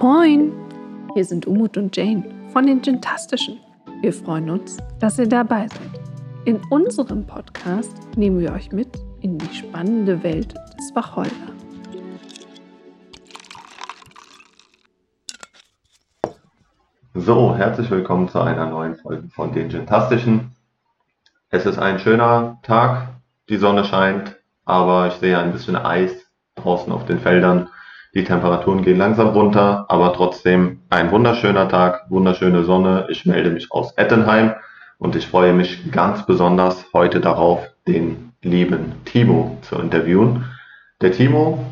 Moin! Hier sind Umut und Jane von den Gentastischen. Wir freuen uns, dass ihr dabei seid. In unserem Podcast nehmen wir euch mit in die spannende Welt des Wacholder. So, herzlich willkommen zu einer neuen Folge von den Gentastischen. Es ist ein schöner Tag, die Sonne scheint, aber ich sehe ein bisschen Eis draußen auf den Feldern. Die Temperaturen gehen langsam runter, aber trotzdem ein wunderschöner Tag, wunderschöne Sonne. Ich melde mich aus Ettenheim und ich freue mich ganz besonders heute darauf, den lieben Timo zu interviewen. Der Timo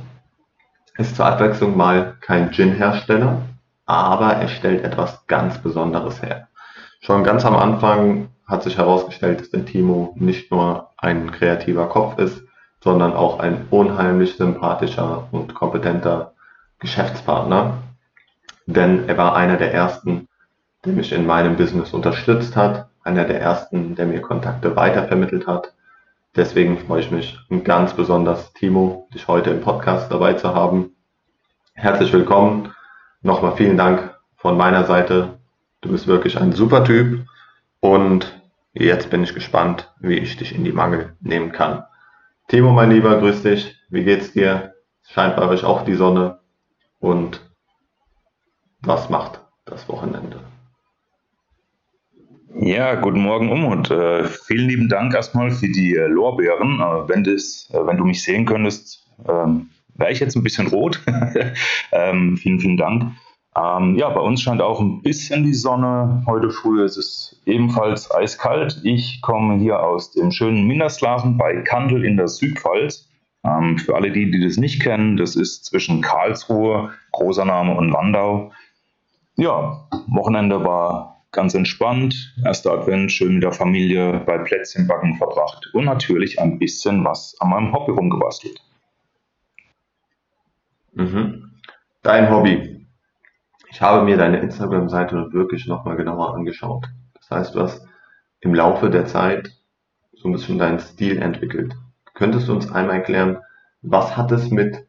ist zur Abwechslung mal kein Gin-Hersteller, aber er stellt etwas ganz Besonderes her. Schon ganz am Anfang hat sich herausgestellt, dass der Timo nicht nur ein kreativer Kopf ist, sondern auch ein unheimlich sympathischer und kompetenter Geschäftspartner. Denn er war einer der ersten, der mich in meinem Business unterstützt hat, einer der ersten, der mir Kontakte weitervermittelt hat. Deswegen freue ich mich ganz besonders, Timo, dich heute im Podcast dabei zu haben. Herzlich willkommen. Nochmal vielen Dank von meiner Seite. Du bist wirklich ein super Typ und jetzt bin ich gespannt, wie ich dich in die Mangel nehmen kann. Timo, mein Lieber, grüß dich. Wie geht's dir? Scheint bei euch auch die Sonne. Und was macht das Wochenende? Ja, guten Morgen um und äh, vielen lieben Dank erstmal für die äh, Lorbeeren. Äh, wenn, das, äh, wenn du mich sehen könntest, ähm, wäre ich jetzt ein bisschen rot. ähm, vielen, vielen Dank. Ähm, ja, bei uns scheint auch ein bisschen die Sonne. Heute früh ist es ebenfalls eiskalt. Ich komme hier aus dem schönen Minderslachen bei Kandel in der Südpfalz. Ähm, für alle die, die das nicht kennen, das ist zwischen Karlsruhe, großer Name und Landau. Ja, Wochenende war ganz entspannt. Erster Advent, schön mit der Familie bei Plätzchenbacken verbracht und natürlich ein bisschen was an meinem Hobby rumgebastelt. Mhm. Dein Hobby, ich habe mir deine Instagram-Seite wirklich nochmal genauer angeschaut. Das heißt, du hast im Laufe der Zeit so ein bisschen deinen Stil entwickelt. Könntest du uns einmal erklären, was hat es mit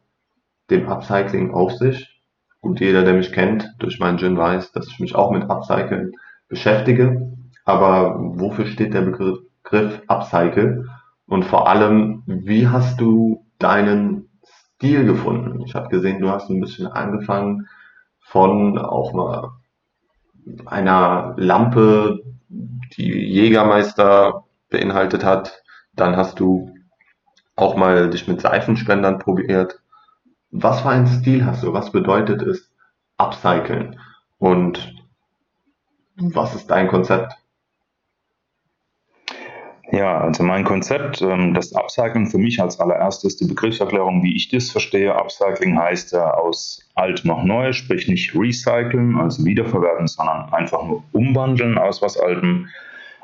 dem Upcycling auf sich? Gut, jeder, der mich kennt, durch meinen Gin weiß, dass ich mich auch mit Upcycling beschäftige. Aber wofür steht der Begriff Upcycle? Und vor allem, wie hast du deinen Stil gefunden? Ich habe gesehen, du hast ein bisschen angefangen, von auch mal einer Lampe, die Jägermeister beinhaltet hat. Dann hast du auch mal dich mit Seifenspendern probiert. Was für einen Stil hast du? Was bedeutet es upcyclen? Und was ist dein Konzept? Ja, also mein Konzept, ähm, das Upcycling für mich als allererstes die Begriffserklärung, wie ich das verstehe. Upcycling heißt ja aus alt noch neu, sprich nicht recyceln, also wiederverwerten, sondern einfach nur umwandeln aus was Altem.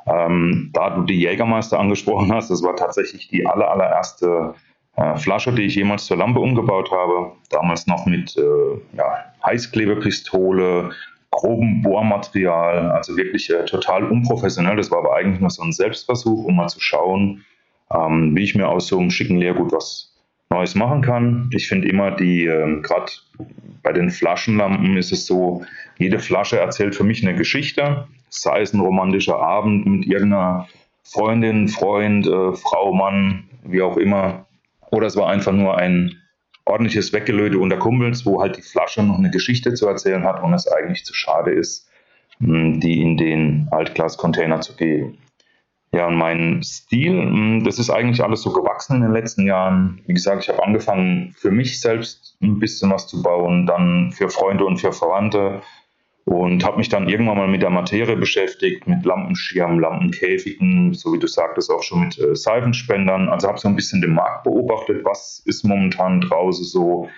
Ähm, da du die Jägermeister angesprochen hast, das war tatsächlich die aller, allererste äh, Flasche, die ich jemals zur Lampe umgebaut habe. Damals noch mit äh, ja, Heißklebepistole, groben Bohrmaterial, also wirklich äh, total unprofessionell. Das war aber eigentlich nur so ein Selbstversuch, um mal zu schauen, ähm, wie ich mir aus so einem schicken Leergut was Neues machen kann. Ich finde immer, die, äh, gerade bei den Flaschenlampen ist es so, jede Flasche erzählt für mich eine Geschichte, sei es ein romantischer Abend mit irgendeiner Freundin, Freund, äh, Frau, Mann, wie auch immer. Oder es war einfach nur ein ordentliches Weggelöte unter Kumpels, wo halt die Flasche noch eine Geschichte zu erzählen hat und es eigentlich zu schade ist, die in den Altglas-Container zu geben. Ja, und mein Stil, hm, das ist eigentlich alles so gewachsen in den letzten Jahren. Wie gesagt, ich habe angefangen, für mich selbst ein bisschen was zu bauen, dann für Freunde und für Verwandte und habe mich dann irgendwann mal mit der Materie beschäftigt, mit Lampenschirmen, Lampenkäfigen, so wie du sagtest, auch schon mit äh, Seifenspendern. Also habe so ein bisschen den Markt beobachtet, was ist momentan draußen so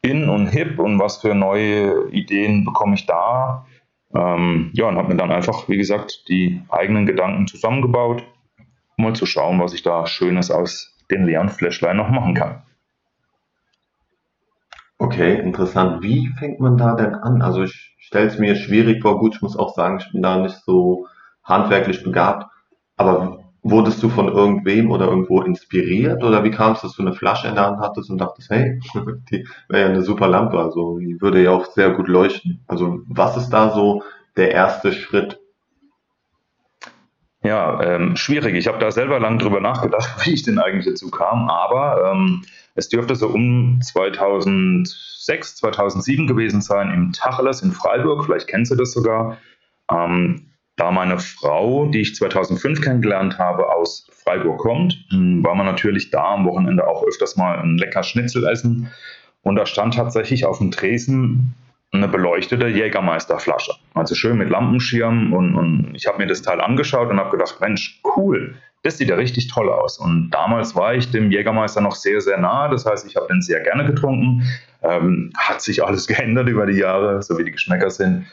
in und hip und was für neue Ideen bekomme ich da. Ähm, ja, und habe mir dann einfach, wie gesagt, die eigenen Gedanken zusammengebaut, um mal zu schauen, was ich da Schönes aus den leeren Flashline noch machen kann. Okay, interessant. Wie fängt man da denn an? Also ich stelle es mir schwierig vor. Gut, ich muss auch sagen, ich bin da nicht so handwerklich begabt. Aber wurdest du von irgendwem oder irgendwo inspiriert oder wie kam es, dass du eine Flasche in der Hand hattest und dachtest, hey, die wäre ja eine super Lampe, also die würde ja auch sehr gut leuchten. Also was ist da so der erste Schritt? Ja, ähm, schwierig. Ich habe da selber lang drüber nachgedacht, wie ich denn eigentlich dazu kam, aber ähm, es dürfte so um 2006, 2007 gewesen sein im Tacheles in Freiburg, vielleicht kennst du das sogar. Ähm, da meine Frau, die ich 2005 kennengelernt habe, aus Freiburg kommt, hm, war man natürlich da am Wochenende auch öfters mal ein lecker Schnitzel essen. Und da stand tatsächlich auf dem Tresen eine beleuchtete Jägermeisterflasche. Also schön mit Lampenschirm und, und ich habe mir das Teil angeschaut und habe gedacht, Mensch, cool, das sieht ja richtig toll aus. Und damals war ich dem Jägermeister noch sehr, sehr nah. Das heißt, ich habe den sehr gerne getrunken. Ähm, hat sich alles geändert über die Jahre, so wie die Geschmäcker sind.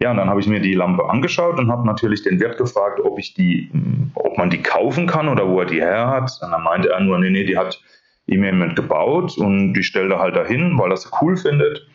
Ja, und dann habe ich mir die Lampe angeschaut und habe natürlich den Wirt gefragt, ob ich die, ob man die kaufen kann oder wo er die her hat. Und dann meinte er nur, nee, nee, die hat ihm jemand gebaut und die stellt er halt dahin, weil er sie cool findet.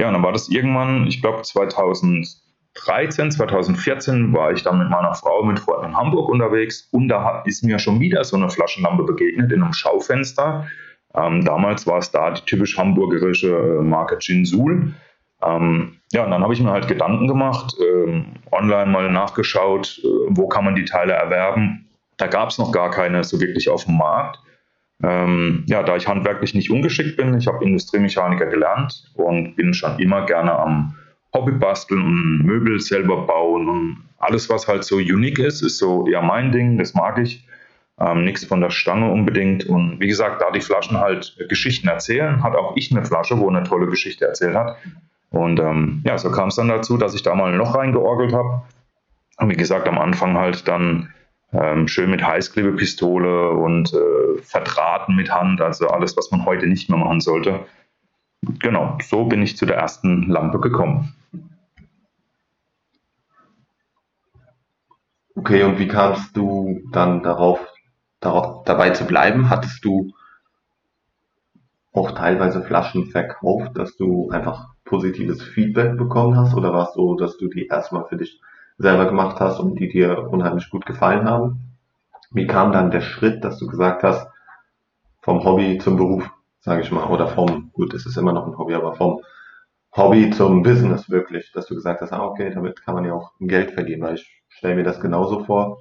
Ja, und dann war das irgendwann, ich glaube 2013, 2014 war ich dann mit meiner Frau mit Freunden in Hamburg unterwegs und da ist mir schon wieder so eine Flaschenlampe begegnet in einem Schaufenster. Ähm, damals war es da die typisch hamburgerische äh, Marke Jinsul. Ähm, ja, und dann habe ich mir halt Gedanken gemacht, ähm, online mal nachgeschaut, äh, wo kann man die Teile erwerben. Da gab es noch gar keine so wirklich auf dem Markt. Ähm, ja, da ich handwerklich nicht ungeschickt bin, ich habe Industriemechaniker gelernt und bin schon immer gerne am Hobby basteln und Möbel selber bauen und alles, was halt so unique ist, ist so eher mein Ding, das mag ich. Ähm, nichts von der Stange unbedingt. Und wie gesagt, da die Flaschen halt Geschichten erzählen, hat auch ich eine Flasche, wo eine tolle Geschichte erzählt hat. Und ähm, ja, so kam es dann dazu, dass ich da mal ein Loch reingeorgelt habe. Und wie gesagt, am Anfang halt dann ähm, schön mit Heißklebepistole und äh, Verdrahten mit Hand, also alles, was man heute nicht mehr machen sollte. Genau, so bin ich zu der ersten Lampe gekommen. Okay, und wie kamst du dann darauf, darauf dabei zu bleiben? Hattest du auch teilweise Flaschen verkauft, dass du einfach positives Feedback bekommen hast? Oder war es so, dass du die erstmal für dich selber gemacht hast und die dir unheimlich gut gefallen haben? Wie kam dann der Schritt, dass du gesagt hast, vom Hobby zum Beruf, sage ich mal, oder vom, gut, es ist immer noch ein Hobby, aber vom Hobby zum Business wirklich, dass du gesagt hast, ah, okay, damit kann man ja auch Geld verdienen, weil ich stelle mir das genauso vor.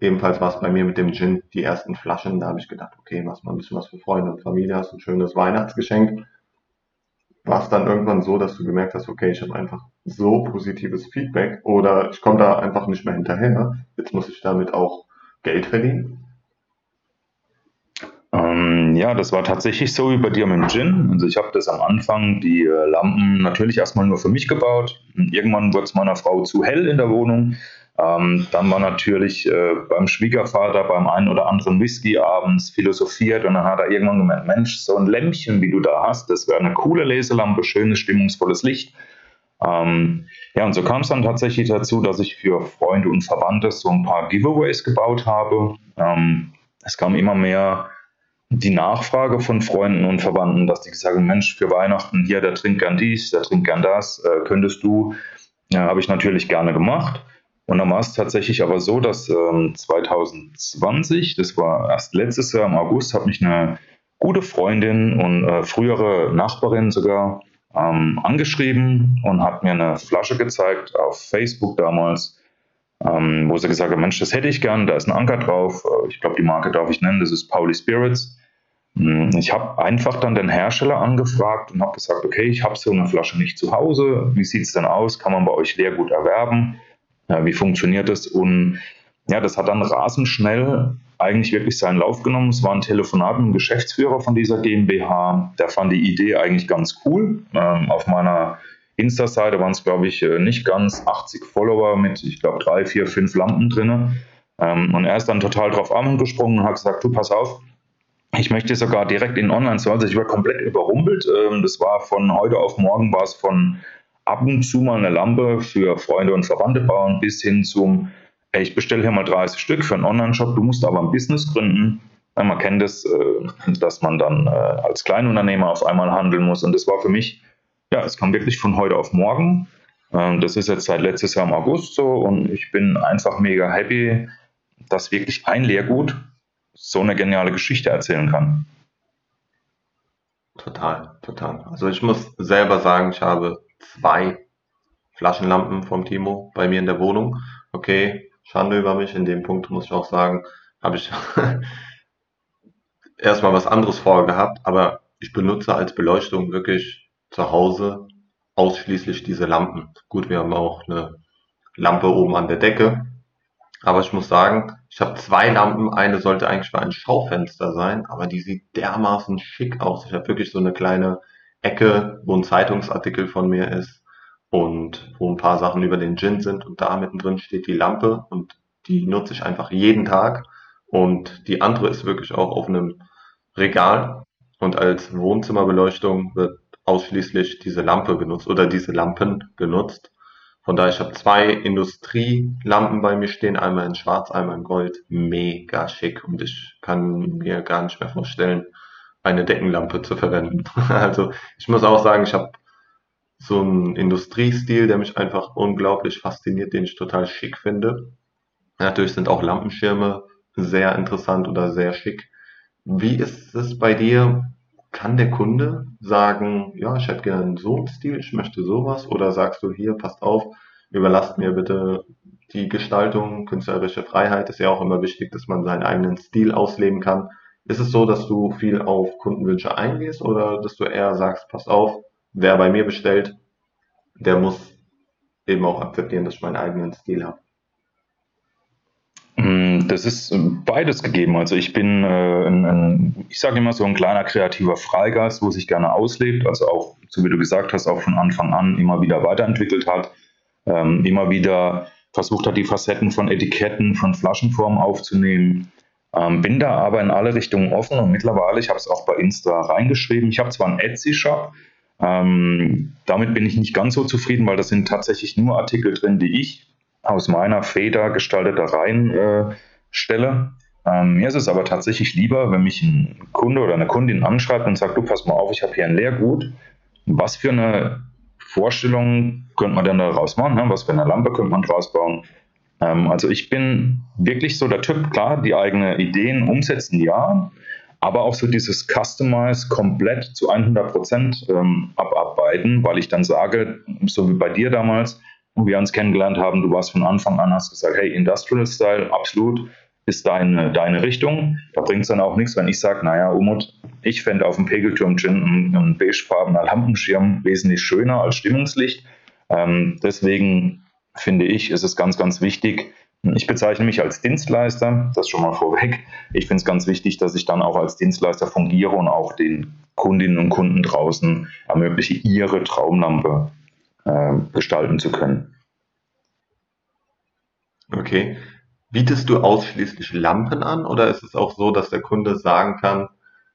Ebenfalls war es bei mir mit dem Gin die ersten Flaschen, da habe ich gedacht, okay, machst mal ein bisschen was für Freunde und Familie, hast ein schönes Weihnachtsgeschenk war es dann irgendwann so, dass du gemerkt hast, okay, ich habe einfach so positives Feedback oder ich komme da einfach nicht mehr hinterher. Jetzt muss ich damit auch Geld verdienen? Ähm, ja, das war tatsächlich so wie bei dir mit dem Gin. Also ich habe das am Anfang, die äh, Lampen natürlich erstmal nur für mich gebaut. Irgendwann wurde es meiner Frau zu hell in der Wohnung. Ähm, dann war natürlich äh, beim Schwiegervater beim einen oder anderen Whisky abends philosophiert und dann hat er irgendwann gemeint, Mensch, so ein Lämpchen, wie du da hast, das wäre eine coole Leselampe, schönes, stimmungsvolles Licht. Ähm, ja, und so kam es dann tatsächlich dazu, dass ich für Freunde und Verwandte so ein paar Giveaways gebaut habe. Ähm, es kam immer mehr die Nachfrage von Freunden und Verwandten, dass die gesagt haben, Mensch, für Weihnachten hier, der trinkt gern dies, der trinkt gern das, äh, könntest du. Ja, habe ich natürlich gerne gemacht. Und dann war es tatsächlich aber so, dass ähm, 2020, das war erst letztes Jahr im August, hat mich eine gute Freundin und äh, frühere Nachbarin sogar ähm, angeschrieben und hat mir eine Flasche gezeigt auf Facebook damals, ähm, wo sie gesagt hat, Mensch, das hätte ich gern, da ist ein Anker drauf. Äh, ich glaube, die Marke darf ich nennen, das ist Pauli Spirits. Hm, ich habe einfach dann den Hersteller angefragt und habe gesagt, okay, ich habe so eine Flasche nicht zu Hause. Wie sieht es denn aus? Kann man bei euch Leergut erwerben? Ja, wie funktioniert das? Und ja, das hat dann rasend schnell eigentlich wirklich seinen Lauf genommen. Es war ein Telefonat mit dem Geschäftsführer von dieser GmbH. Der fand die Idee eigentlich ganz cool. Ähm, auf meiner Insta-Seite waren es, glaube ich, äh, nicht ganz 80 Follower mit, ich glaube, drei, vier, fünf Lampen drin. Ähm, und er ist dann total drauf angesprungen und hat gesagt, du, pass auf, ich möchte sogar direkt in Online-Store. Also ich war komplett überrumpelt. Ähm, das war von heute auf morgen war es von ab und zu mal eine Lampe für Freunde und Verwandte bauen, bis hin zum, ey, ich bestelle hier mal 30 Stück für einen Online-Shop, du musst aber ein Business gründen. Man kennt es, äh, dass man dann äh, als Kleinunternehmer auf einmal handeln muss. Und das war für mich, ja, es kam wirklich von heute auf morgen. Ähm, das ist jetzt seit letztes Jahr im August so und ich bin einfach mega happy, dass wirklich ein Leergut so eine geniale Geschichte erzählen kann. Total, total. Also ich muss selber sagen, ich habe zwei Flaschenlampen vom Timo bei mir in der Wohnung. Okay, Schande über mich. In dem Punkt muss ich auch sagen, habe ich erstmal was anderes vorgehabt, aber ich benutze als Beleuchtung wirklich zu Hause ausschließlich diese Lampen. Gut, wir haben auch eine Lampe oben an der Decke, aber ich muss sagen, ich habe zwei Lampen. Eine sollte eigentlich für ein Schaufenster sein, aber die sieht dermaßen schick aus. Ich habe wirklich so eine kleine Ecke, wo ein Zeitungsartikel von mir ist und wo ein paar Sachen über den Gin sind und da mittendrin steht die Lampe und die nutze ich einfach jeden Tag. Und die andere ist wirklich auch auf einem Regal und als Wohnzimmerbeleuchtung wird ausschließlich diese Lampe genutzt oder diese Lampen genutzt. Von daher, ich habe zwei Industrielampen bei mir stehen, einmal in Schwarz, einmal in Gold. Mega schick und ich kann mir gar nicht mehr vorstellen, eine Deckenlampe zu verwenden. Also ich muss auch sagen, ich habe so einen Industriestil, der mich einfach unglaublich fasziniert, den ich total schick finde. Natürlich sind auch Lampenschirme sehr interessant oder sehr schick. Wie ist es bei dir? Kann der Kunde sagen, ja, ich hätte gern so einen Stil, ich möchte sowas? Oder sagst du hier, passt auf, überlasst mir bitte die Gestaltung, künstlerische Freiheit ist ja auch immer wichtig, dass man seinen eigenen Stil ausleben kann. Ist es so, dass du viel auf Kundenwünsche eingehst oder dass du eher sagst, pass auf, wer bei mir bestellt, der muss eben auch akzeptieren, dass ich meinen eigenen Stil habe? Mm, das ist beides gegeben. Also ich bin, äh, ein, ein, ich sage immer so ein kleiner kreativer Freigeist, wo sich gerne auslebt, also auch, so wie du gesagt hast, auch von Anfang an immer wieder weiterentwickelt hat, ähm, immer wieder versucht hat, die Facetten von Etiketten, von Flaschenformen aufzunehmen. Ähm, bin da aber in alle Richtungen offen und mittlerweile, ich habe es auch bei Insta reingeschrieben, ich habe zwar einen Etsy-Shop, ähm, damit bin ich nicht ganz so zufrieden, weil da sind tatsächlich nur Artikel drin, die ich aus meiner Feder gestalteter Reihen äh, stelle. Ähm, mir ist es aber tatsächlich lieber, wenn mich ein Kunde oder eine Kundin anschreibt und sagt, du pass mal auf, ich habe hier ein Leergut. Was für eine Vorstellung könnte man denn daraus machen? Ne? Was für eine Lampe könnte man draus bauen? Ähm, also ich bin wirklich so der Typ, klar, die eigenen Ideen umsetzen, ja, aber auch so dieses Customize komplett zu 100 Prozent ähm, abarbeiten, weil ich dann sage, so wie bei dir damals, und wir uns kennengelernt haben, du warst von Anfang an, hast gesagt, hey, Industrial Style, absolut, ist deine, deine Richtung. Da bringt es dann auch nichts, wenn ich sage, naja, Umut, ich fände auf dem Pegelturm Gin ein, ein beigefarbener Lampenschirm wesentlich schöner als Stimmungslicht. Ähm, deswegen finde ich, ist es ganz, ganz wichtig, ich bezeichne mich als Dienstleister, das schon mal vorweg. Ich finde es ganz wichtig, dass ich dann auch als Dienstleister fungiere und auch den Kundinnen und Kunden draußen ermögliche, ihre Traumlampe äh, gestalten zu können. Okay. Bietest du ausschließlich Lampen an oder ist es auch so, dass der Kunde sagen kann,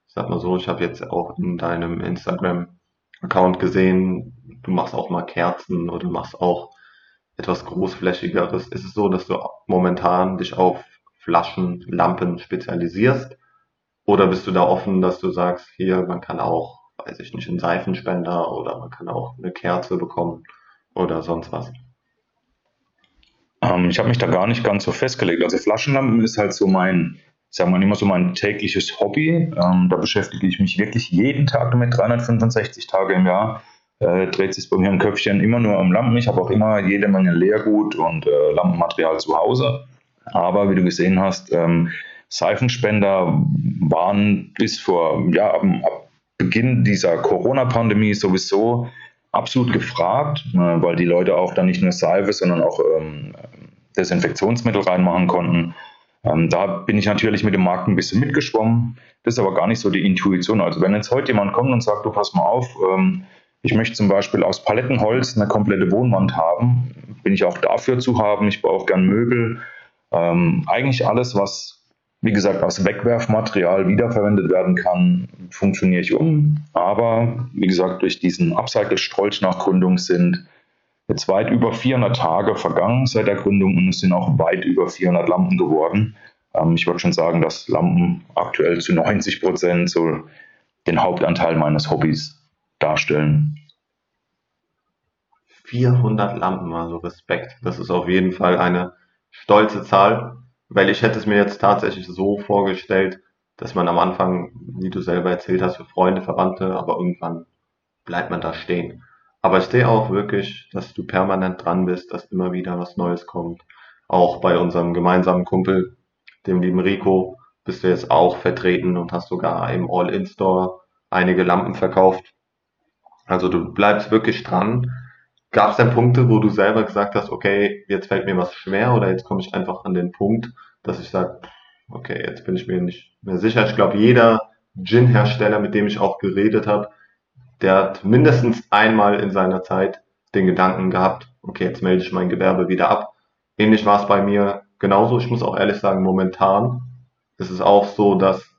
ich sag mal so, ich habe jetzt auch in deinem Instagram-Account gesehen, du machst auch mal Kerzen oder du machst auch etwas großflächigeres. Ist es so, dass du momentan dich auf Flaschen, Lampen spezialisierst? Oder bist du da offen, dass du sagst, hier, man kann auch weiß ich nicht, einen Seifenspender oder man kann auch eine Kerze bekommen oder sonst was. Ähm, ich habe mich da gar nicht ganz so festgelegt. Also Flaschenlampen ist halt so mein, sagen wir mal immer so mein tägliches Hobby. Ähm, da beschäftige ich mich wirklich jeden Tag damit, 365 Tage im Jahr. Äh, dreht sich bei mir ein Köpfchen immer nur um Lampen. Ich habe auch immer jede Menge Leergut und äh, Lampenmaterial zu Hause. Aber wie du gesehen hast, ähm, Seifenspender waren bis vor, ja, ab, ab Beginn dieser Corona-Pandemie sowieso absolut gefragt, äh, weil die Leute auch dann nicht nur Seife, sondern auch ähm, Desinfektionsmittel reinmachen konnten. Ähm, da bin ich natürlich mit dem Markt ein bisschen mitgeschwommen. Das ist aber gar nicht so die Intuition. Also wenn jetzt heute jemand kommt und sagt, du pass mal auf, ähm, ich möchte zum Beispiel aus Palettenholz eine komplette Wohnwand haben, bin ich auch dafür zu haben. Ich brauche gern Möbel. Ähm, eigentlich alles, was wie gesagt, aus Wegwerfmaterial wiederverwendet werden kann, funktioniere ich um. Aber wie gesagt, durch diesen Upcycle-Strolch nach Gründung sind jetzt weit über 400 Tage vergangen seit der Gründung und es sind auch weit über 400 Lampen geworden. Ähm, ich würde schon sagen, dass Lampen aktuell zu 90 Prozent so den Hauptanteil meines Hobbys darstellen. 400 Lampen, also Respekt. Das ist auf jeden Fall eine stolze Zahl. Weil ich hätte es mir jetzt tatsächlich so vorgestellt, dass man am Anfang, wie du selber erzählt hast, für Freunde, Verwandte, aber irgendwann bleibt man da stehen. Aber ich sehe auch wirklich, dass du permanent dran bist, dass immer wieder was Neues kommt. Auch bei unserem gemeinsamen Kumpel, dem lieben Rico, bist du jetzt auch vertreten und hast sogar im All-In-Store einige Lampen verkauft. Also du bleibst wirklich dran. Gab es denn Punkte, wo du selber gesagt hast, okay, jetzt fällt mir was schwer oder jetzt komme ich einfach an den Punkt, dass ich sage, okay, jetzt bin ich mir nicht mehr sicher. Ich glaube, jeder Gin-Hersteller, mit dem ich auch geredet habe, der hat mindestens einmal in seiner Zeit den Gedanken gehabt, okay, jetzt melde ich mein Gewerbe wieder ab. Ähnlich war es bei mir genauso. Ich muss auch ehrlich sagen, momentan ist es auch so, dass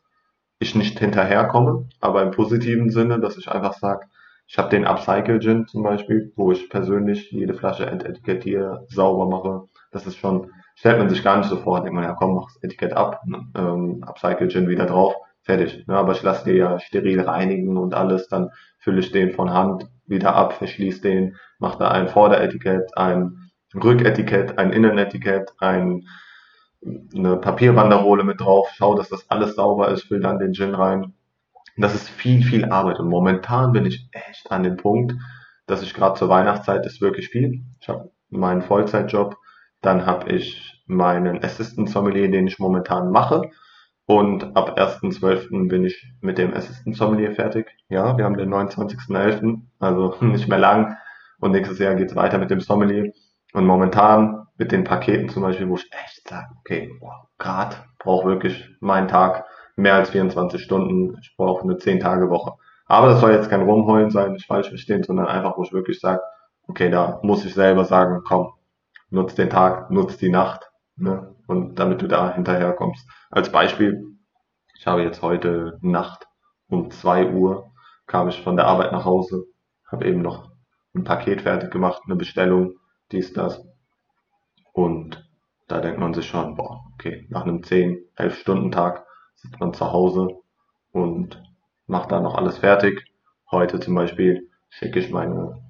ich nicht hinterherkomme, aber im positiven Sinne, dass ich einfach sage, ich habe den Upcycle Gin zum Beispiel, wo ich persönlich jede Flasche entetikettiere, sauber mache. Das ist schon, stellt man sich gar nicht so vor. Denkt man, ja komm, mach das Etikett ab, ähm, Upcycle Gin wieder drauf, fertig. Ne? Aber ich lasse dir ja steril reinigen und alles, dann fülle ich den von Hand wieder ab, verschließe den, mache da ein Vorderetikett, ein Rücketikett, ein Innenetikett, ein eine Papierbanderole mit drauf, schau, dass das alles sauber ist, fülle dann den Gin rein. Das ist viel, viel Arbeit. Und momentan bin ich echt an dem Punkt, dass ich gerade zur Weihnachtszeit ist wirklich viel. Ich habe meinen Vollzeitjob, dann habe ich meinen Assistant Sommelier, den ich momentan mache. Und ab 1.12. bin ich mit dem Assistant Sommelier fertig. Ja, wir haben den 29.11., also nicht mehr lang. Und nächstes Jahr geht's weiter mit dem Sommelier. Und momentan mit den Paketen zum Beispiel, wo ich echt sage, okay, boah, grad brauche wirklich meinen Tag mehr als 24 Stunden. Ich brauche eine 10-Tage-Woche. Aber das soll jetzt kein Rumheulen sein, nicht falsch verstehen, sondern einfach, wo ich wirklich sage, okay, da muss ich selber sagen, komm, nutz den Tag, nutz die Nacht, ne? Und damit du da hinterher kommst. Als Beispiel, ich habe jetzt heute Nacht um 2 Uhr kam ich von der Arbeit nach Hause, habe eben noch ein Paket fertig gemacht, eine Bestellung, dies, das. Und da denkt man sich schon, boah, okay, nach einem 10, 11 Stunden Tag sitzt man zu Hause und macht da noch alles fertig. Heute zum Beispiel schicke ich meine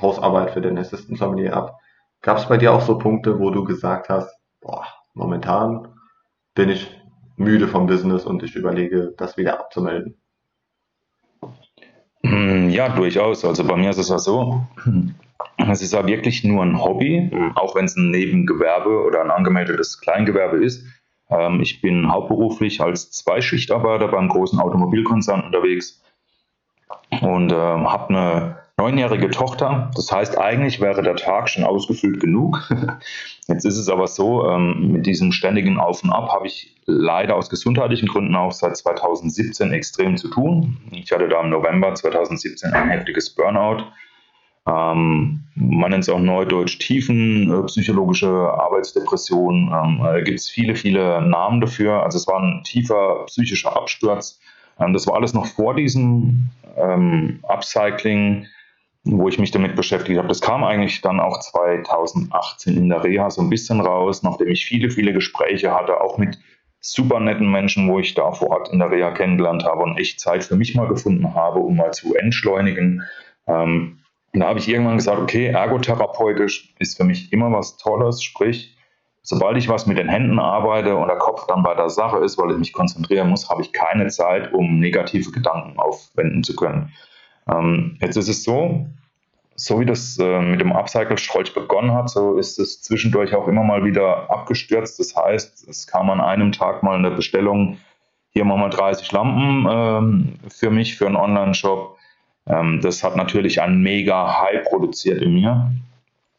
Hausarbeit für den Assistant Sommelier ab. Gab es bei dir auch so Punkte, wo du gesagt hast, boah, momentan bin ich müde vom Business und ich überlege, das wieder abzumelden? Hm, ja, durchaus. Also bei mir ist es ja so, es ist ja wirklich nur ein Hobby, auch wenn es ein Nebengewerbe oder ein angemeldetes Kleingewerbe ist. Ähm, ich bin hauptberuflich als Zweischichtarbeiter beim großen Automobilkonzern unterwegs und äh, habe eine neunjährige Tochter. Das heißt, eigentlich wäre der Tag schon ausgefüllt genug. Jetzt ist es aber so, ähm, mit diesem ständigen Auf und Ab habe ich leider aus gesundheitlichen Gründen auch seit 2017 extrem zu tun. Ich hatte da im November 2017 ein heftiges Burnout ähm, man nennt es auch neudeutsch tiefenpsychologische äh, Arbeitsdepression. Ähm, da gibt es viele, viele Namen dafür. Also es war ein tiefer psychischer Absturz. Ähm, das war alles noch vor diesem ähm, Upcycling, wo ich mich damit beschäftigt habe. Das kam eigentlich dann auch 2018 in der Reha so ein bisschen raus, nachdem ich viele, viele Gespräche hatte, auch mit super netten Menschen, wo ich da vor Ort in der Reha kennengelernt habe und echt Zeit für mich mal gefunden habe, um mal zu entschleunigen. Ähm, und da habe ich irgendwann gesagt, okay, ergotherapeutisch ist für mich immer was Tolles, sprich, sobald ich was mit den Händen arbeite und der Kopf dann bei der Sache ist, weil ich mich konzentrieren muss, habe ich keine Zeit, um negative Gedanken aufwenden zu können. Ähm, jetzt ist es so, so wie das äh, mit dem Upcycle-Strolch begonnen hat, so ist es zwischendurch auch immer mal wieder abgestürzt. Das heißt, es kam an einem Tag mal eine Bestellung, hier machen wir 30 Lampen ähm, für mich, für einen Online-Shop. Ähm, das hat natürlich einen mega High produziert in mir.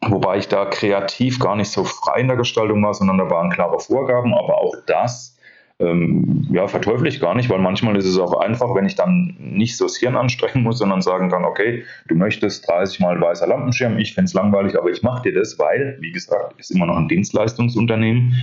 Wobei ich da kreativ gar nicht so frei in der Gestaltung war, sondern da waren klare Vorgaben, aber auch das ähm, ja, verteufel ich gar nicht, weil manchmal ist es auch einfach, wenn ich dann nicht so das Hirn anstrengen muss, sondern sagen kann, okay, du möchtest 30 Mal weißer Lampenschirm, ich finde es langweilig, aber ich mache dir das, weil, wie gesagt, ist immer noch ein Dienstleistungsunternehmen.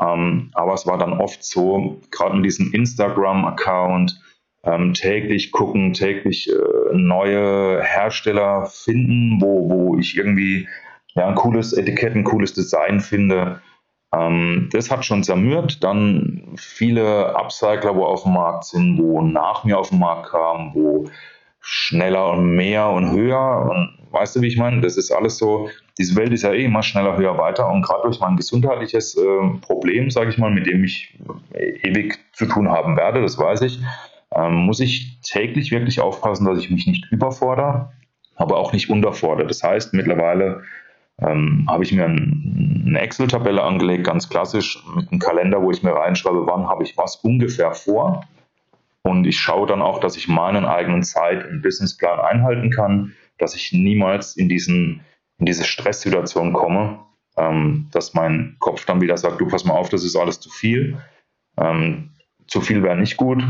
Ähm, aber es war dann oft so, gerade in diesem Instagram-Account, ähm, täglich gucken, täglich äh, neue Hersteller finden, wo, wo ich irgendwie ja, ein cooles Etikett, ein cooles Design finde. Ähm, das hat schon zermürt. Dann viele Upcycler, wo auf dem Markt sind, wo nach mir auf den Markt kamen, wo schneller und mehr und höher. Und weißt du, wie ich meine? Das ist alles so, diese Welt ist ja eh immer schneller, höher, weiter. Und gerade durch mein gesundheitliches äh, Problem, sage ich mal, mit dem ich ewig zu tun haben werde, das weiß ich, ähm, muss ich täglich wirklich aufpassen, dass ich mich nicht überfordere, aber auch nicht unterfordere. Das heißt, mittlerweile ähm, habe ich mir ein, eine Excel-Tabelle angelegt, ganz klassisch, mit einem Kalender, wo ich mir reinschreibe, wann habe ich was ungefähr vor. Und ich schaue dann auch, dass ich meinen eigenen Zeit- und Businessplan einhalten kann, dass ich niemals in, diesen, in diese Stresssituation komme, ähm, dass mein Kopf dann wieder sagt, du pass mal auf, das ist alles zu viel. Ähm, zu viel wäre nicht gut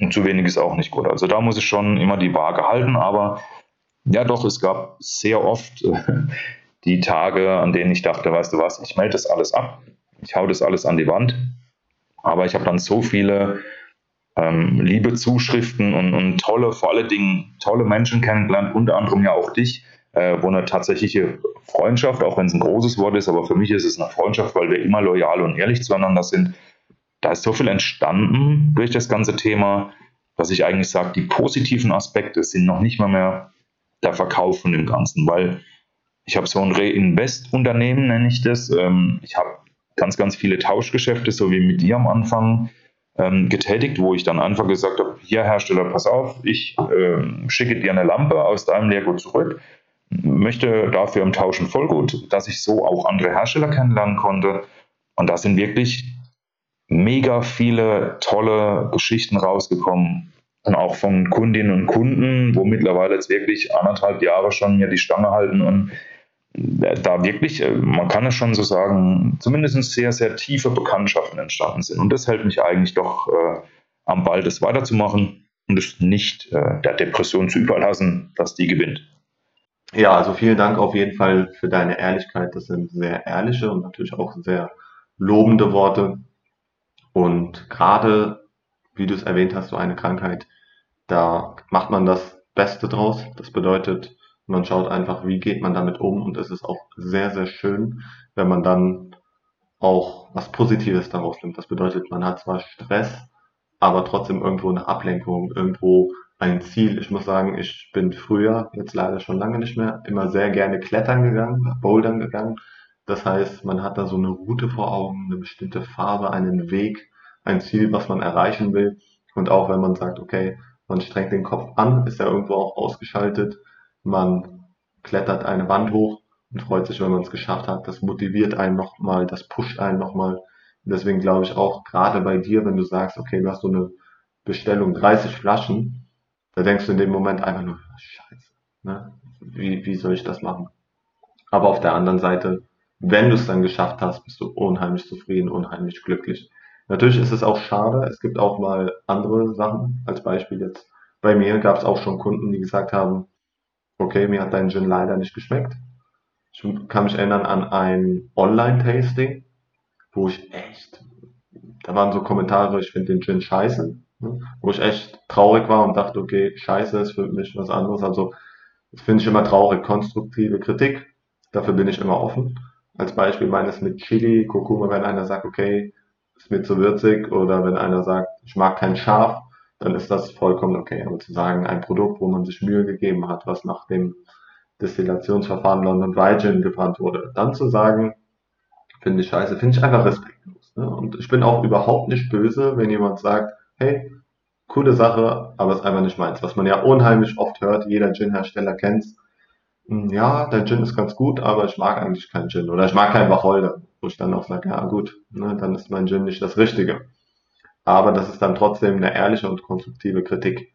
und zu wenig ist auch nicht gut. Also da muss ich schon immer die Waage halten, aber ja doch, es gab sehr oft äh, die Tage, an denen ich dachte, weißt du was, ich melde das alles ab, ich hau das alles an die Wand, aber ich habe dann so viele ähm, liebe Zuschriften und, und, tolle, vor allen Dingen tolle Menschen kennengelernt, unter anderem ja auch dich, äh, wo eine tatsächliche Freundschaft, auch wenn es ein großes Wort ist, aber für mich ist es eine Freundschaft, weil wir immer loyal und ehrlich zueinander sind. Da ist so viel entstanden durch das ganze Thema, dass ich eigentlich sage, die positiven Aspekte sind noch nicht mal mehr der Verkauf von dem Ganzen, weil ich habe so ein Reinvest-Unternehmen, nenne ich das. Ähm, ich habe ganz, ganz viele Tauschgeschäfte, so wie mit dir am Anfang ähm, getätigt, wo ich dann einfach gesagt habe, hier Hersteller, pass auf, ich äh, schicke dir eine Lampe aus deinem Leergut zurück, möchte dafür im Tauschen Vollgut, dass ich so auch andere Hersteller kennenlernen konnte. Und da sind wirklich mega viele tolle Geschichten rausgekommen. Und auch von Kundinnen und Kunden, wo mittlerweile jetzt wirklich anderthalb Jahre schon mir die Stange halten und da wirklich, äh, man kann es schon so sagen, zumindest sehr, sehr tiefe Bekanntschaften entstanden sind. Und das hält mich eigentlich doch äh, am Ball, das weiterzumachen und es nicht äh, der Depression zu überlassen, dass die gewinnt. Ja, also vielen Dank auf jeden Fall für deine Ehrlichkeit. Das sind sehr ehrliche und natürlich auch sehr lobende Worte. Und gerade, wie du es erwähnt hast, so eine Krankheit, da macht man das Beste draus. Das bedeutet, man schaut einfach, wie geht man damit um und es ist auch sehr, sehr schön, wenn man dann auch was Positives daraus nimmt. Das bedeutet, man hat zwar Stress, aber trotzdem irgendwo eine Ablenkung, irgendwo ein Ziel. Ich muss sagen, ich bin früher, jetzt leider schon lange nicht mehr, immer sehr gerne klettern gegangen, bouldern gegangen. Das heißt, man hat da so eine Route vor Augen, eine bestimmte Farbe, einen Weg, ein Ziel, was man erreichen will. Und auch wenn man sagt, okay, man strengt den Kopf an, ist er irgendwo auch ausgeschaltet man klettert eine Wand hoch und freut sich, wenn man es geschafft hat. Das motiviert einen nochmal, das pusht einen nochmal. Deswegen glaube ich auch, gerade bei dir, wenn du sagst, okay, du hast so eine Bestellung 30 Flaschen, da denkst du in dem Moment einfach nur, scheiße, ne? wie, wie soll ich das machen? Aber auf der anderen Seite, wenn du es dann geschafft hast, bist du unheimlich zufrieden, unheimlich glücklich. Natürlich ist es auch schade, es gibt auch mal andere Sachen, als Beispiel jetzt bei mir gab es auch schon Kunden, die gesagt haben, okay, mir hat dein Gin leider nicht geschmeckt. Ich kann mich erinnern an ein Online-Tasting, wo ich echt, da waren so Kommentare, ich finde den Gin scheiße, ne? wo ich echt traurig war und dachte, okay, scheiße ist für mich was anderes. Also, das finde ich immer traurig, konstruktive Kritik, dafür bin ich immer offen. Als Beispiel meines mit Chili, Kurkuma, wenn einer sagt, okay, ist mir zu würzig, oder wenn einer sagt, ich mag kein Scharf, dann ist das vollkommen okay. Aber zu sagen, ein Produkt, wo man sich Mühe gegeben hat, was nach dem Destillationsverfahren London Dry Gin gebrannt wurde, dann zu sagen, finde ich scheiße, finde ich einfach respektlos. Ne? Und ich bin auch überhaupt nicht böse, wenn jemand sagt, hey, coole Sache, aber ist einfach nicht meins. Was man ja unheimlich oft hört, jeder Gin-Hersteller kennt's. Hm, ja, der Gin ist ganz gut, aber ich mag eigentlich keinen Gin. Oder ich mag keinen Wacholder. Wo ich dann auch sage, ja gut, ne, dann ist mein Gin nicht das Richtige aber das ist dann trotzdem eine ehrliche und konstruktive Kritik.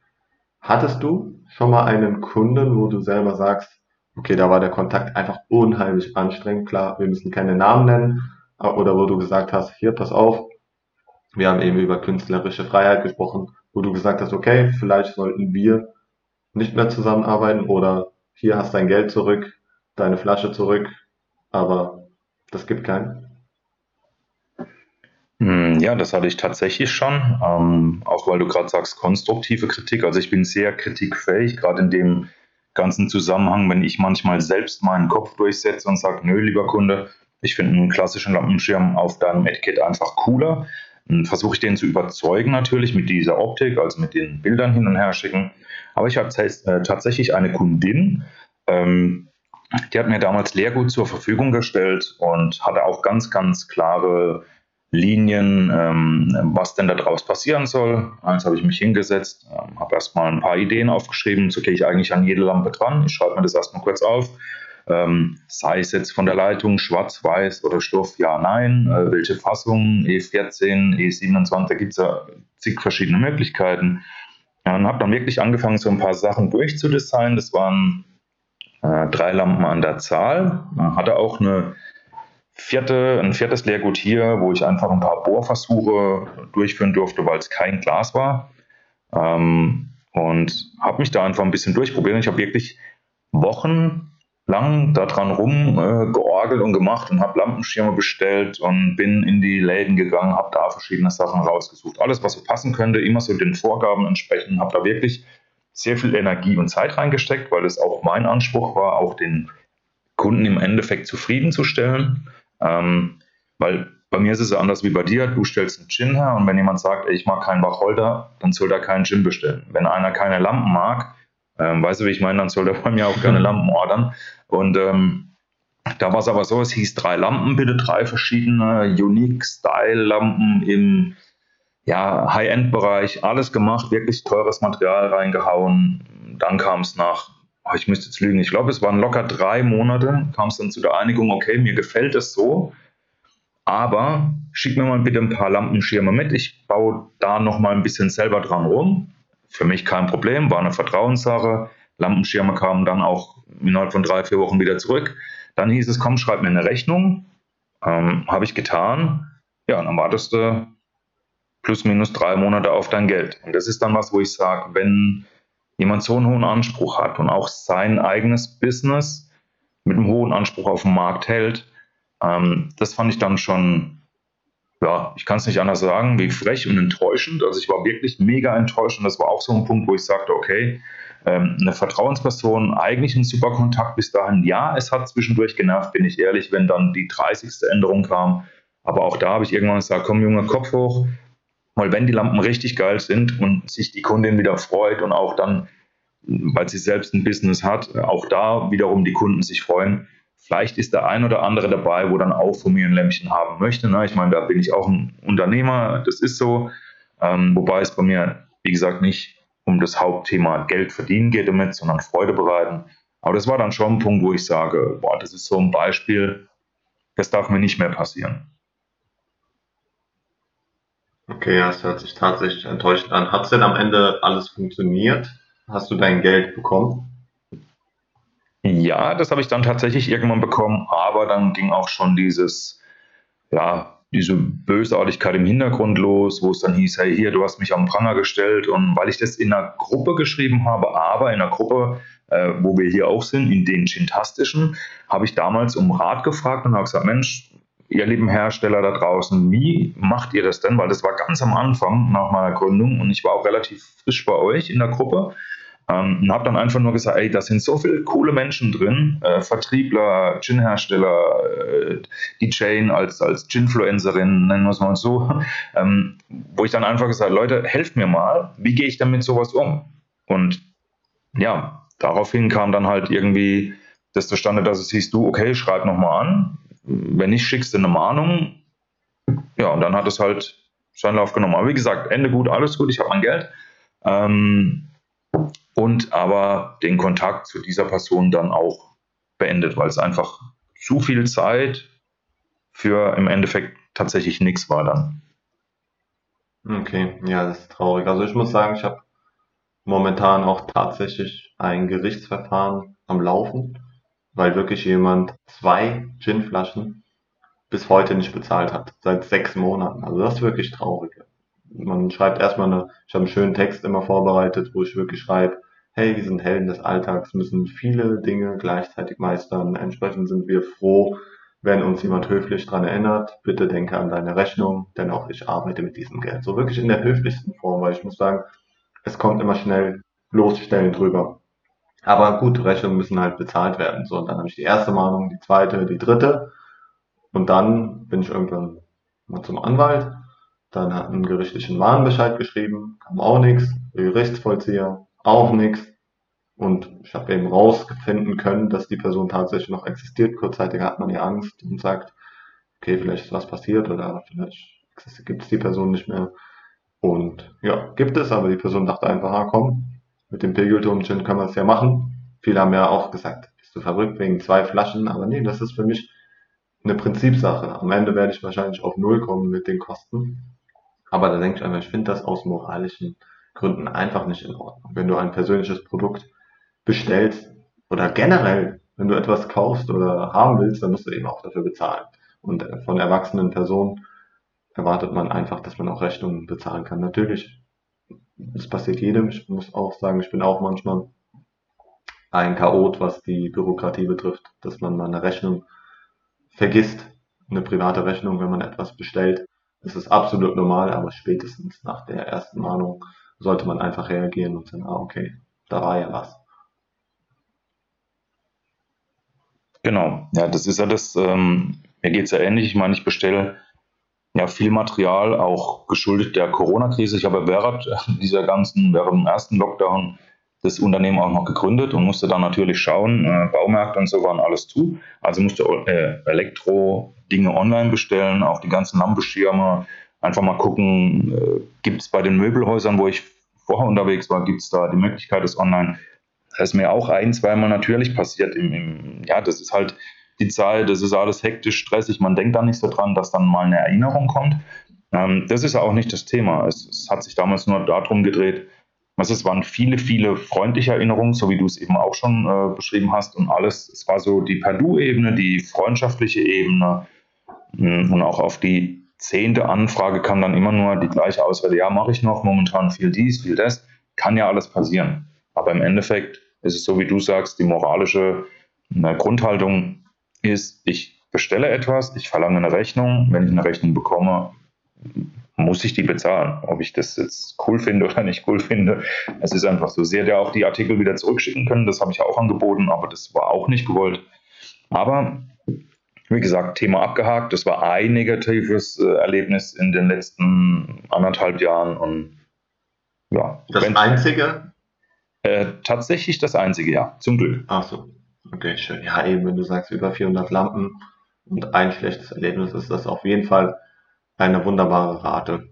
Hattest du schon mal einen Kunden, wo du selber sagst, okay, da war der Kontakt einfach unheimlich anstrengend, klar, wir müssen keine Namen nennen, oder wo du gesagt hast, hier, pass auf, wir haben eben über künstlerische Freiheit gesprochen, wo du gesagt hast, okay, vielleicht sollten wir nicht mehr zusammenarbeiten oder hier hast dein Geld zurück, deine Flasche zurück, aber das gibt keinen. Hm, ja, das hatte ich tatsächlich schon, ähm, auch weil du gerade sagst, konstruktive Kritik. Also ich bin sehr kritikfähig, gerade in dem ganzen Zusammenhang, wenn ich manchmal selbst meinen Kopf durchsetze und sage, nö, lieber Kunde, ich finde einen klassischen Lampenschirm auf deinem Etikett einfach cooler. Versuche ich den zu überzeugen natürlich mit dieser Optik, also mit den Bildern hin und her schicken. Aber ich habe äh, tatsächlich eine Kundin, ähm, die hat mir damals Lehrgut zur Verfügung gestellt und hatte auch ganz, ganz klare Linien, ähm, was denn daraus passieren soll. Eins habe ich mich hingesetzt, ähm, habe erstmal ein paar Ideen aufgeschrieben, so gehe ich eigentlich an jede Lampe dran. Ich schreibe mir das erstmal kurz auf. Ähm, sei es jetzt von der Leitung schwarz-weiß oder Stoff, ja, nein, äh, welche Fassung, E14, E27, da gibt es ja zig verschiedene Möglichkeiten. Ja, und habe dann wirklich angefangen, so ein paar Sachen durchzudesignen. Das waren äh, drei Lampen an der Zahl. Man hatte auch eine vierte, ein viertes Leergut hier, wo ich einfach ein paar Bohrversuche durchführen durfte, weil es kein Glas war. Ähm, und habe mich da einfach ein bisschen durchprobiert. Ich habe wirklich wochenlang daran rum äh, und gemacht und habe Lampenschirme bestellt und bin in die Läden gegangen, habe da verschiedene Sachen rausgesucht. Alles, was so passen könnte, immer so den Vorgaben entsprechend, habe da wirklich sehr viel Energie und Zeit reingesteckt, weil es auch mein Anspruch war, auch den Kunden im Endeffekt zufriedenzustellen. Ähm, weil bei mir ist es anders wie bei dir. Du stellst einen Gin her und wenn jemand sagt, ey, ich mag keinen Wacholder, dann soll er keinen Gin bestellen. Wenn einer keine Lampen mag, ähm, weißt du, wie ich meine, dann soll der bei mir auch keine Lampen ordern. Und ähm, da war es aber so, es hieß drei Lampen, bitte drei verschiedene Unique-Style-Lampen im ja, High-End-Bereich, alles gemacht, wirklich teures Material reingehauen. Dann kam es nach, oh, ich müsste jetzt lügen, ich glaube, es waren locker drei Monate, kam es dann zu der Einigung, okay, mir gefällt es so, aber schick mir mal bitte ein paar Lampenschirme mit, ich baue da nochmal ein bisschen selber dran rum. Für mich kein Problem, war eine Vertrauenssache. Lampenschirme kamen dann auch innerhalb von drei, vier Wochen wieder zurück. Dann hieß es, komm, schreib mir eine Rechnung. Ähm, Habe ich getan. Ja, dann wartest du plus minus drei Monate auf dein Geld. Und das ist dann was, wo ich sage, wenn jemand so einen hohen Anspruch hat und auch sein eigenes Business mit einem hohen Anspruch auf den Markt hält, ähm, das fand ich dann schon, ja, ich kann es nicht anders sagen, wie frech und enttäuschend. Also ich war wirklich mega enttäuscht und das war auch so ein Punkt, wo ich sagte, okay, ähm, eine Vertrauensperson, eigentlich ein super Kontakt bis dahin. Ja, es hat zwischendurch genervt, bin ich ehrlich, wenn dann die 30. Änderung kam. Aber auch da habe ich irgendwann gesagt, komm Junge, Kopf hoch, weil wenn die Lampen richtig geil sind und sich die Kundin wieder freut und auch dann, weil sie selbst ein Business hat, auch da wiederum die Kunden sich freuen, vielleicht ist der ein oder andere dabei, wo dann auch von mir ein Lämpchen haben möchte. Ne? Ich meine, da bin ich auch ein Unternehmer, das ist so. Ähm, wobei es bei mir, wie gesagt, nicht um das Hauptthema Geld verdienen geht damit, sondern Freude bereiten. Aber das war dann schon ein Punkt, wo ich sage, boah, das ist so ein Beispiel, das darf mir nicht mehr passieren. Okay, ja, es hört sich tatsächlich enttäuschend an. Hat es denn am Ende alles funktioniert? Hast du dein Geld bekommen? Ja, das habe ich dann tatsächlich irgendwann bekommen, aber dann ging auch schon dieses, ja, diese Bösartigkeit im Hintergrund los, wo es dann hieß, hey, hier, du hast mich am Pranger gestellt und weil ich das in einer Gruppe geschrieben habe, aber in einer Gruppe, äh, wo wir hier auch sind, in den Chintastischen, habe ich damals um Rat gefragt und habe gesagt, Mensch, ihr lieben Hersteller da draußen, wie macht ihr das denn? Weil das war ganz am Anfang nach meiner Gründung und ich war auch relativ frisch bei euch in der Gruppe. Ähm, und habe dann einfach nur gesagt, ey, da sind so viele coole Menschen drin, äh, Vertriebler, Gin-Hersteller, äh, die Jane als, als Ginfluencerin, nennen wir es mal so, ähm, wo ich dann einfach gesagt Leute, helft mir mal, wie gehe ich denn mit sowas um? Und ja, daraufhin kam dann halt irgendwie das zustande, dass es hieß, du, okay, schreib nochmal an, wenn nicht, schickst du eine Mahnung. Ja, und dann hat es halt seinen Lauf genommen. Aber wie gesagt, Ende gut, alles gut, ich habe mein Geld. Ähm, und aber den Kontakt zu dieser Person dann auch beendet, weil es einfach zu viel Zeit für im Endeffekt tatsächlich nichts war dann. Okay, ja, das ist traurig. Also ich muss sagen, ich habe momentan auch tatsächlich ein Gerichtsverfahren am Laufen weil wirklich jemand zwei Ginflaschen bis heute nicht bezahlt hat, seit sechs Monaten. Also das ist wirklich traurig. Man schreibt erstmal eine, ich habe einen schönen Text immer vorbereitet, wo ich wirklich schreibe, hey, wir sind Helden des Alltags, müssen viele Dinge gleichzeitig meistern. Entsprechend sind wir froh, wenn uns jemand höflich dran erinnert, bitte denke an deine Rechnung, denn auch ich arbeite mit diesem Geld. So wirklich in der höflichsten Form, weil ich muss sagen, es kommt immer schnell bloßstellen drüber. Aber gut, Rechnungen müssen halt bezahlt werden. So, und dann habe ich die erste Mahnung, die zweite, die dritte. Und dann bin ich irgendwann mal zum Anwalt. Dann hat einen gerichtlichen Warnbescheid geschrieben, kam auch nichts, Gerichtsvollzieher, auch nichts. Und ich habe eben rausfinden können, dass die Person tatsächlich noch existiert. Kurzzeitig hat man ja Angst und sagt, okay, vielleicht ist was passiert oder vielleicht gibt es die Person nicht mehr. Und ja, gibt es, aber die Person dachte einfach, ah komm, mit dem Pegelturmchen können wir es ja machen. Viele haben ja auch gesagt, bist du verrückt wegen zwei Flaschen, aber nee, das ist für mich eine Prinzipsache. Am Ende werde ich wahrscheinlich auf Null kommen mit den Kosten. Aber da denke ich einfach, ich finde das aus moralischen Gründen einfach nicht in Ordnung. Wenn du ein persönliches Produkt bestellst oder generell, wenn du etwas kaufst oder haben willst, dann musst du eben auch dafür bezahlen. Und von erwachsenen Personen erwartet man einfach, dass man auch Rechnungen bezahlen kann. Natürlich, das passiert jedem. Ich muss auch sagen, ich bin auch manchmal ein Chaot, was die Bürokratie betrifft, dass man mal eine Rechnung vergisst, eine private Rechnung, wenn man etwas bestellt. Das ist absolut normal, aber spätestens nach der ersten Mahnung sollte man einfach reagieren und sagen, ah, okay, da war ja was. Genau, ja, das ist ja das, ähm, mir geht es ja ähnlich. Ich meine, ich bestelle ja viel Material, auch geschuldet der Corona-Krise. Ich habe während dieser ganzen, während dem ersten Lockdown das Unternehmen auch noch gegründet und musste dann natürlich schauen, äh, Baumärkte und so waren alles zu. Also musste äh, Elektro-Dinge online bestellen, auch die ganzen Lampenschirme. Einfach mal gucken, äh, gibt es bei den Möbelhäusern, wo ich vorher unterwegs war, gibt es da die Möglichkeit, das online. Das ist mir auch ein, zweimal natürlich passiert. Im, im, ja, das ist halt die Zeit, das ist alles hektisch, stressig. Man denkt da nicht so dran, dass dann mal eine Erinnerung kommt. Ähm, das ist ja auch nicht das Thema. Es, es hat sich damals nur darum gedreht, also es waren viele, viele freundliche Erinnerungen, so wie du es eben auch schon äh, beschrieben hast und alles. Es war so die Perdu-Ebene, die freundschaftliche Ebene hm, und auch auf die zehnte Anfrage kam dann immer nur die gleiche Ausrede, ja, mache ich noch momentan viel dies, viel das. Kann ja alles passieren. Aber im Endeffekt ist es so, wie du sagst, die moralische äh, Grundhaltung ist, ich bestelle etwas, ich verlange eine Rechnung. Wenn ich eine Rechnung bekomme, muss ich die bezahlen. Ob ich das jetzt cool finde oder nicht cool finde. Es ist einfach so. Sehr ja auch die Artikel wieder zurückschicken können. Das habe ich auch angeboten, aber das war auch nicht gewollt. Aber wie gesagt, Thema abgehakt. Das war ein negatives äh, Erlebnis in den letzten anderthalb Jahren. Und ja. Das einzige? Äh, tatsächlich das einzige, ja. Zum Glück. Ach so. Okay, schön. Ja, eben, wenn du sagst, über 400 Lampen und ein schlechtes Erlebnis ist das auf jeden Fall eine wunderbare Rate.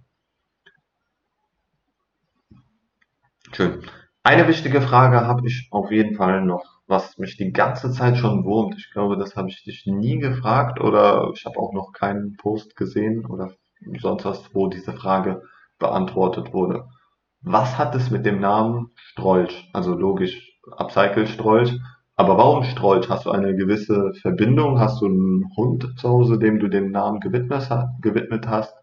Schön. Eine wichtige Frage habe ich auf jeden Fall noch, was mich die ganze Zeit schon wurmt. Ich glaube, das habe ich dich nie gefragt oder ich habe auch noch keinen Post gesehen oder sonst was, wo diese Frage beantwortet wurde. Was hat es mit dem Namen Strolch, also logisch Upcycle Strolch, aber warum Strolch? Hast du eine gewisse Verbindung? Hast du einen Hund zu Hause, dem du den Namen gewidmet, hast?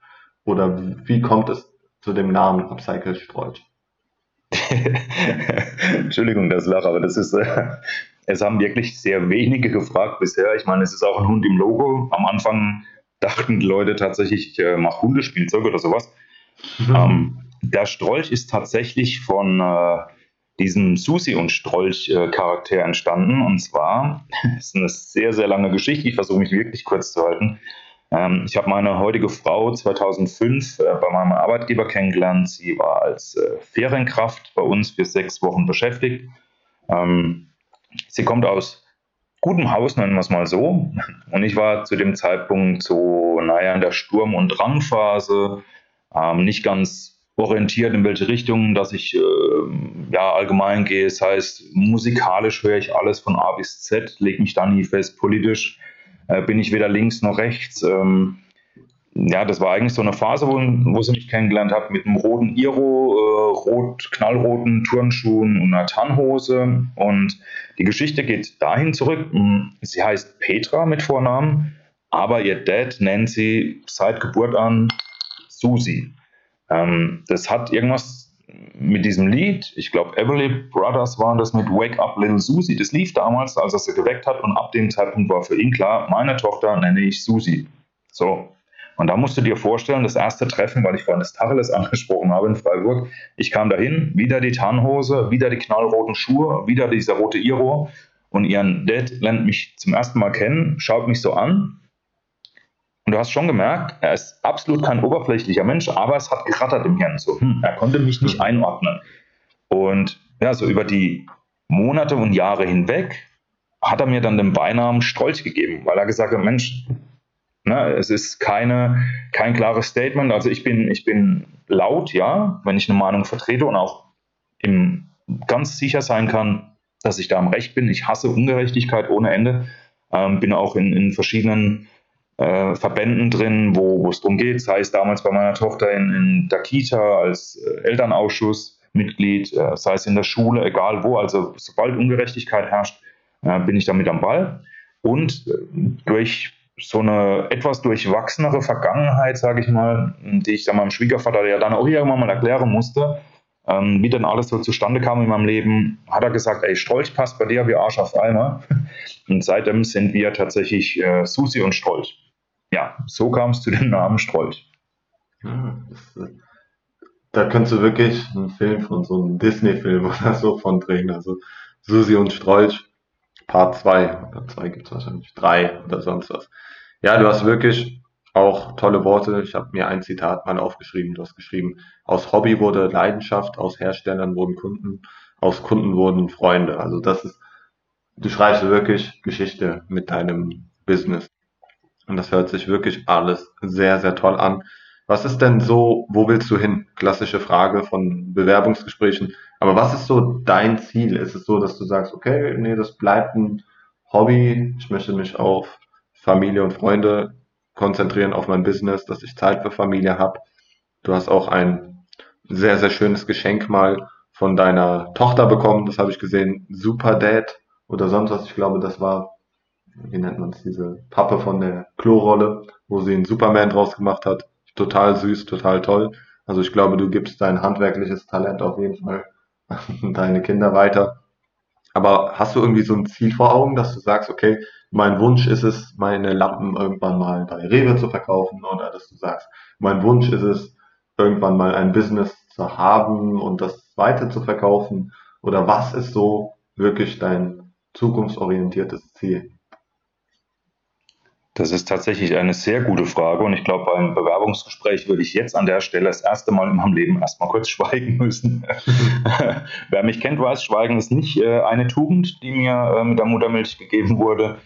Oder wie kommt es zu dem Namen Upcycle Strolch? Entschuldigung, das Lach, aber das ist, äh, es haben wirklich sehr wenige gefragt bisher. Ich meine, es ist auch ein Hund im Logo. Am Anfang dachten die Leute tatsächlich, ich äh, mache Hundespielzeug oder sowas. Mhm. Ähm, der Strolch ist tatsächlich von äh, diesem Susi und Strolch-Charakter entstanden. Und zwar, ist eine sehr, sehr lange Geschichte, ich versuche mich wirklich kurz zu halten. Ähm, ich habe meine heutige Frau 2005 äh, bei meinem Arbeitgeber kennengelernt. Sie war als äh, Ferienkraft bei uns für sechs Wochen beschäftigt. Ähm, sie kommt aus gutem Haus, nennen wir es mal so. Und ich war zu dem Zeitpunkt so, naja, in der Sturm- und Drangphase, ähm, nicht ganz orientiert, in welche Richtung, dass ich äh, ja allgemein gehe. Das heißt, musikalisch höre ich alles von A bis Z, lege mich da nie fest. Politisch äh, bin ich weder links noch rechts. Ähm, ja, das war eigentlich so eine Phase, wo, wo sie mich kennengelernt hat mit einem roten Iro, äh, rot, knallroten Turnschuhen und einer Tannhose. Und die Geschichte geht dahin zurück. Hm, sie heißt Petra mit Vornamen, aber ihr Dad nennt sie seit Geburt an Susi. Ähm, das hat irgendwas mit diesem Lied, ich glaube, Everly Brothers waren das mit Wake Up Little Susie. Das lief damals, als er sie geweckt hat, und ab dem Zeitpunkt war für ihn klar, meine Tochter nenne ich Susie. So. Und da musst du dir vorstellen, das erste Treffen, weil ich vorhin das Tacheles angesprochen habe in Freiburg, ich kam dahin, wieder die Tarnhose, wieder die knallroten Schuhe, wieder dieser rote Iro und ihren Dad lernt mich zum ersten Mal kennen, schaut mich so an Und du hast schon gemerkt, er ist absolut kein oberflächlicher Mensch, aber es hat gerattert im Hirn. So, hm, er konnte mich nicht einordnen. Und ja, so über die Monate und Jahre hinweg hat er mir dann den Beinamen Strolch gegeben, weil er gesagt hat, Mensch, ne, es ist keine, kein klares Statement. Also ich bin, ich bin laut, ja, wenn ich eine Meinung vertrete und auch im, ganz sicher sein kann, dass ich da am Recht bin. Ich hasse Ungerechtigkeit ohne Ende. Ähm, bin auch in, in verschiedenen äh, Verbänden drin, wo es darum geht, sei es damals bei meiner Tochter in, in der Kita als äh, Elternausschussmitglied, äh, sei es in der Schule, egal wo. Also sobald Ungerechtigkeit herrscht, äh, bin ich damit am Ball. Und äh, durch so eine etwas durchwachsenere Vergangenheit, sage ich mal, die ich dann meinem Schwiegervater ja dann auch irgendwann mal erklären musste, ähm, wie denn alles so zustande kam in meinem Leben, hat er gesagt, ey, Strolch passt bei dir wie Arsch auf Eimer. Und seitdem sind wir tatsächlich äh, Susi und Strolch ja, so kam es zu dem Namen Strolch. Da könntest du wirklich einen Film von so einem Disney-Film oder so von drehen. Also Susi und Strolch, Part 2. Oder 2 gibt es wahrscheinlich. 3 oder sonst was. Ja, du hast wirklich auch tolle Worte. Ich habe mir ein Zitat mal aufgeschrieben. Du hast geschrieben, aus Hobby wurde Leidenschaft, aus Herstellern wurden Kunden, aus Kunden wurden Freunde. Also das ist, du schreibst wirklich Geschichte mit deinem Business. Und das hört sich wirklich alles sehr, sehr toll an. Was ist denn so, wo willst du hin? Klassische Frage von Bewerbungsgesprächen. Aber was ist so dein Ziel? Ist es so, dass du sagst, okay, nee, das bleibt ein Hobby. Ich möchte mich auf Familie und Freunde konzentrieren, auf mein Business, dass ich Zeit für Familie habe. Du hast auch ein sehr, sehr schönes Geschenk mal von deiner Tochter bekommen. Das habe ich gesehen. Super Dad oder sonst was. Ich glaube, das war wie nennt man es, diese Pappe von der Klorolle, wo sie einen Superman draus gemacht hat. Total süß, total toll. Also ich glaube, du gibst dein handwerkliches Talent auf jeden Fall an deine Kinder weiter. Aber hast du irgendwie so ein Ziel vor Augen, dass du sagst, okay, mein Wunsch ist es, meine Lampen irgendwann mal bei Rewe zu verkaufen oder dass du sagst, mein Wunsch ist es, irgendwann mal ein Business zu haben und das weiter zu verkaufen? Oder was ist so wirklich dein zukunftsorientiertes Ziel? Das ist tatsächlich eine sehr gute Frage und ich glaube, beim Bewerbungsgespräch würde ich jetzt an der Stelle das erste Mal in meinem Leben erstmal kurz schweigen müssen. Wer mich kennt, weiß, Schweigen ist nicht äh, eine Tugend, die mir äh, mit der Muttermilch gegeben wurde.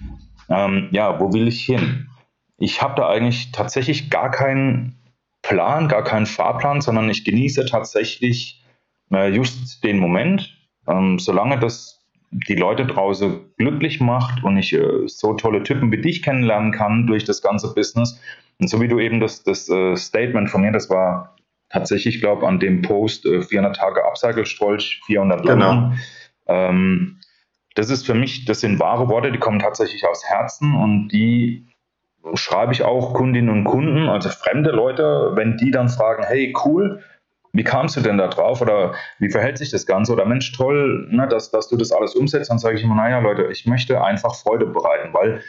Ähm, ja, wo will ich hin? Ich habe da eigentlich tatsächlich gar keinen Plan, gar keinen Fahrplan, sondern ich genieße tatsächlich äh, just den Moment. Ähm, solange das die Leute draußen glücklich macht und ich äh, so tolle Typen wie dich kennenlernen kann durch das ganze Business. Und so wie du eben das, das äh, Statement von mir, das war tatsächlich, ich glaube, an dem Post äh, 400 Tage Upcycle-Strolch, 400 genau. Ähm, das ist für mich, das sind wahre Worte, die kommen tatsächlich aus Herzen und die schreibe ich auch Kundinnen und Kunden, also fremde Leute, wenn die dann fragen, hey, cool, wie kamst du denn da drauf oder wie verhält sich das Ganze? Oder Mensch, toll, ne, dass, dass du das alles umsetzt, dann sage ich immer, naja Leute, ich möchte einfach Freude bereiten, weil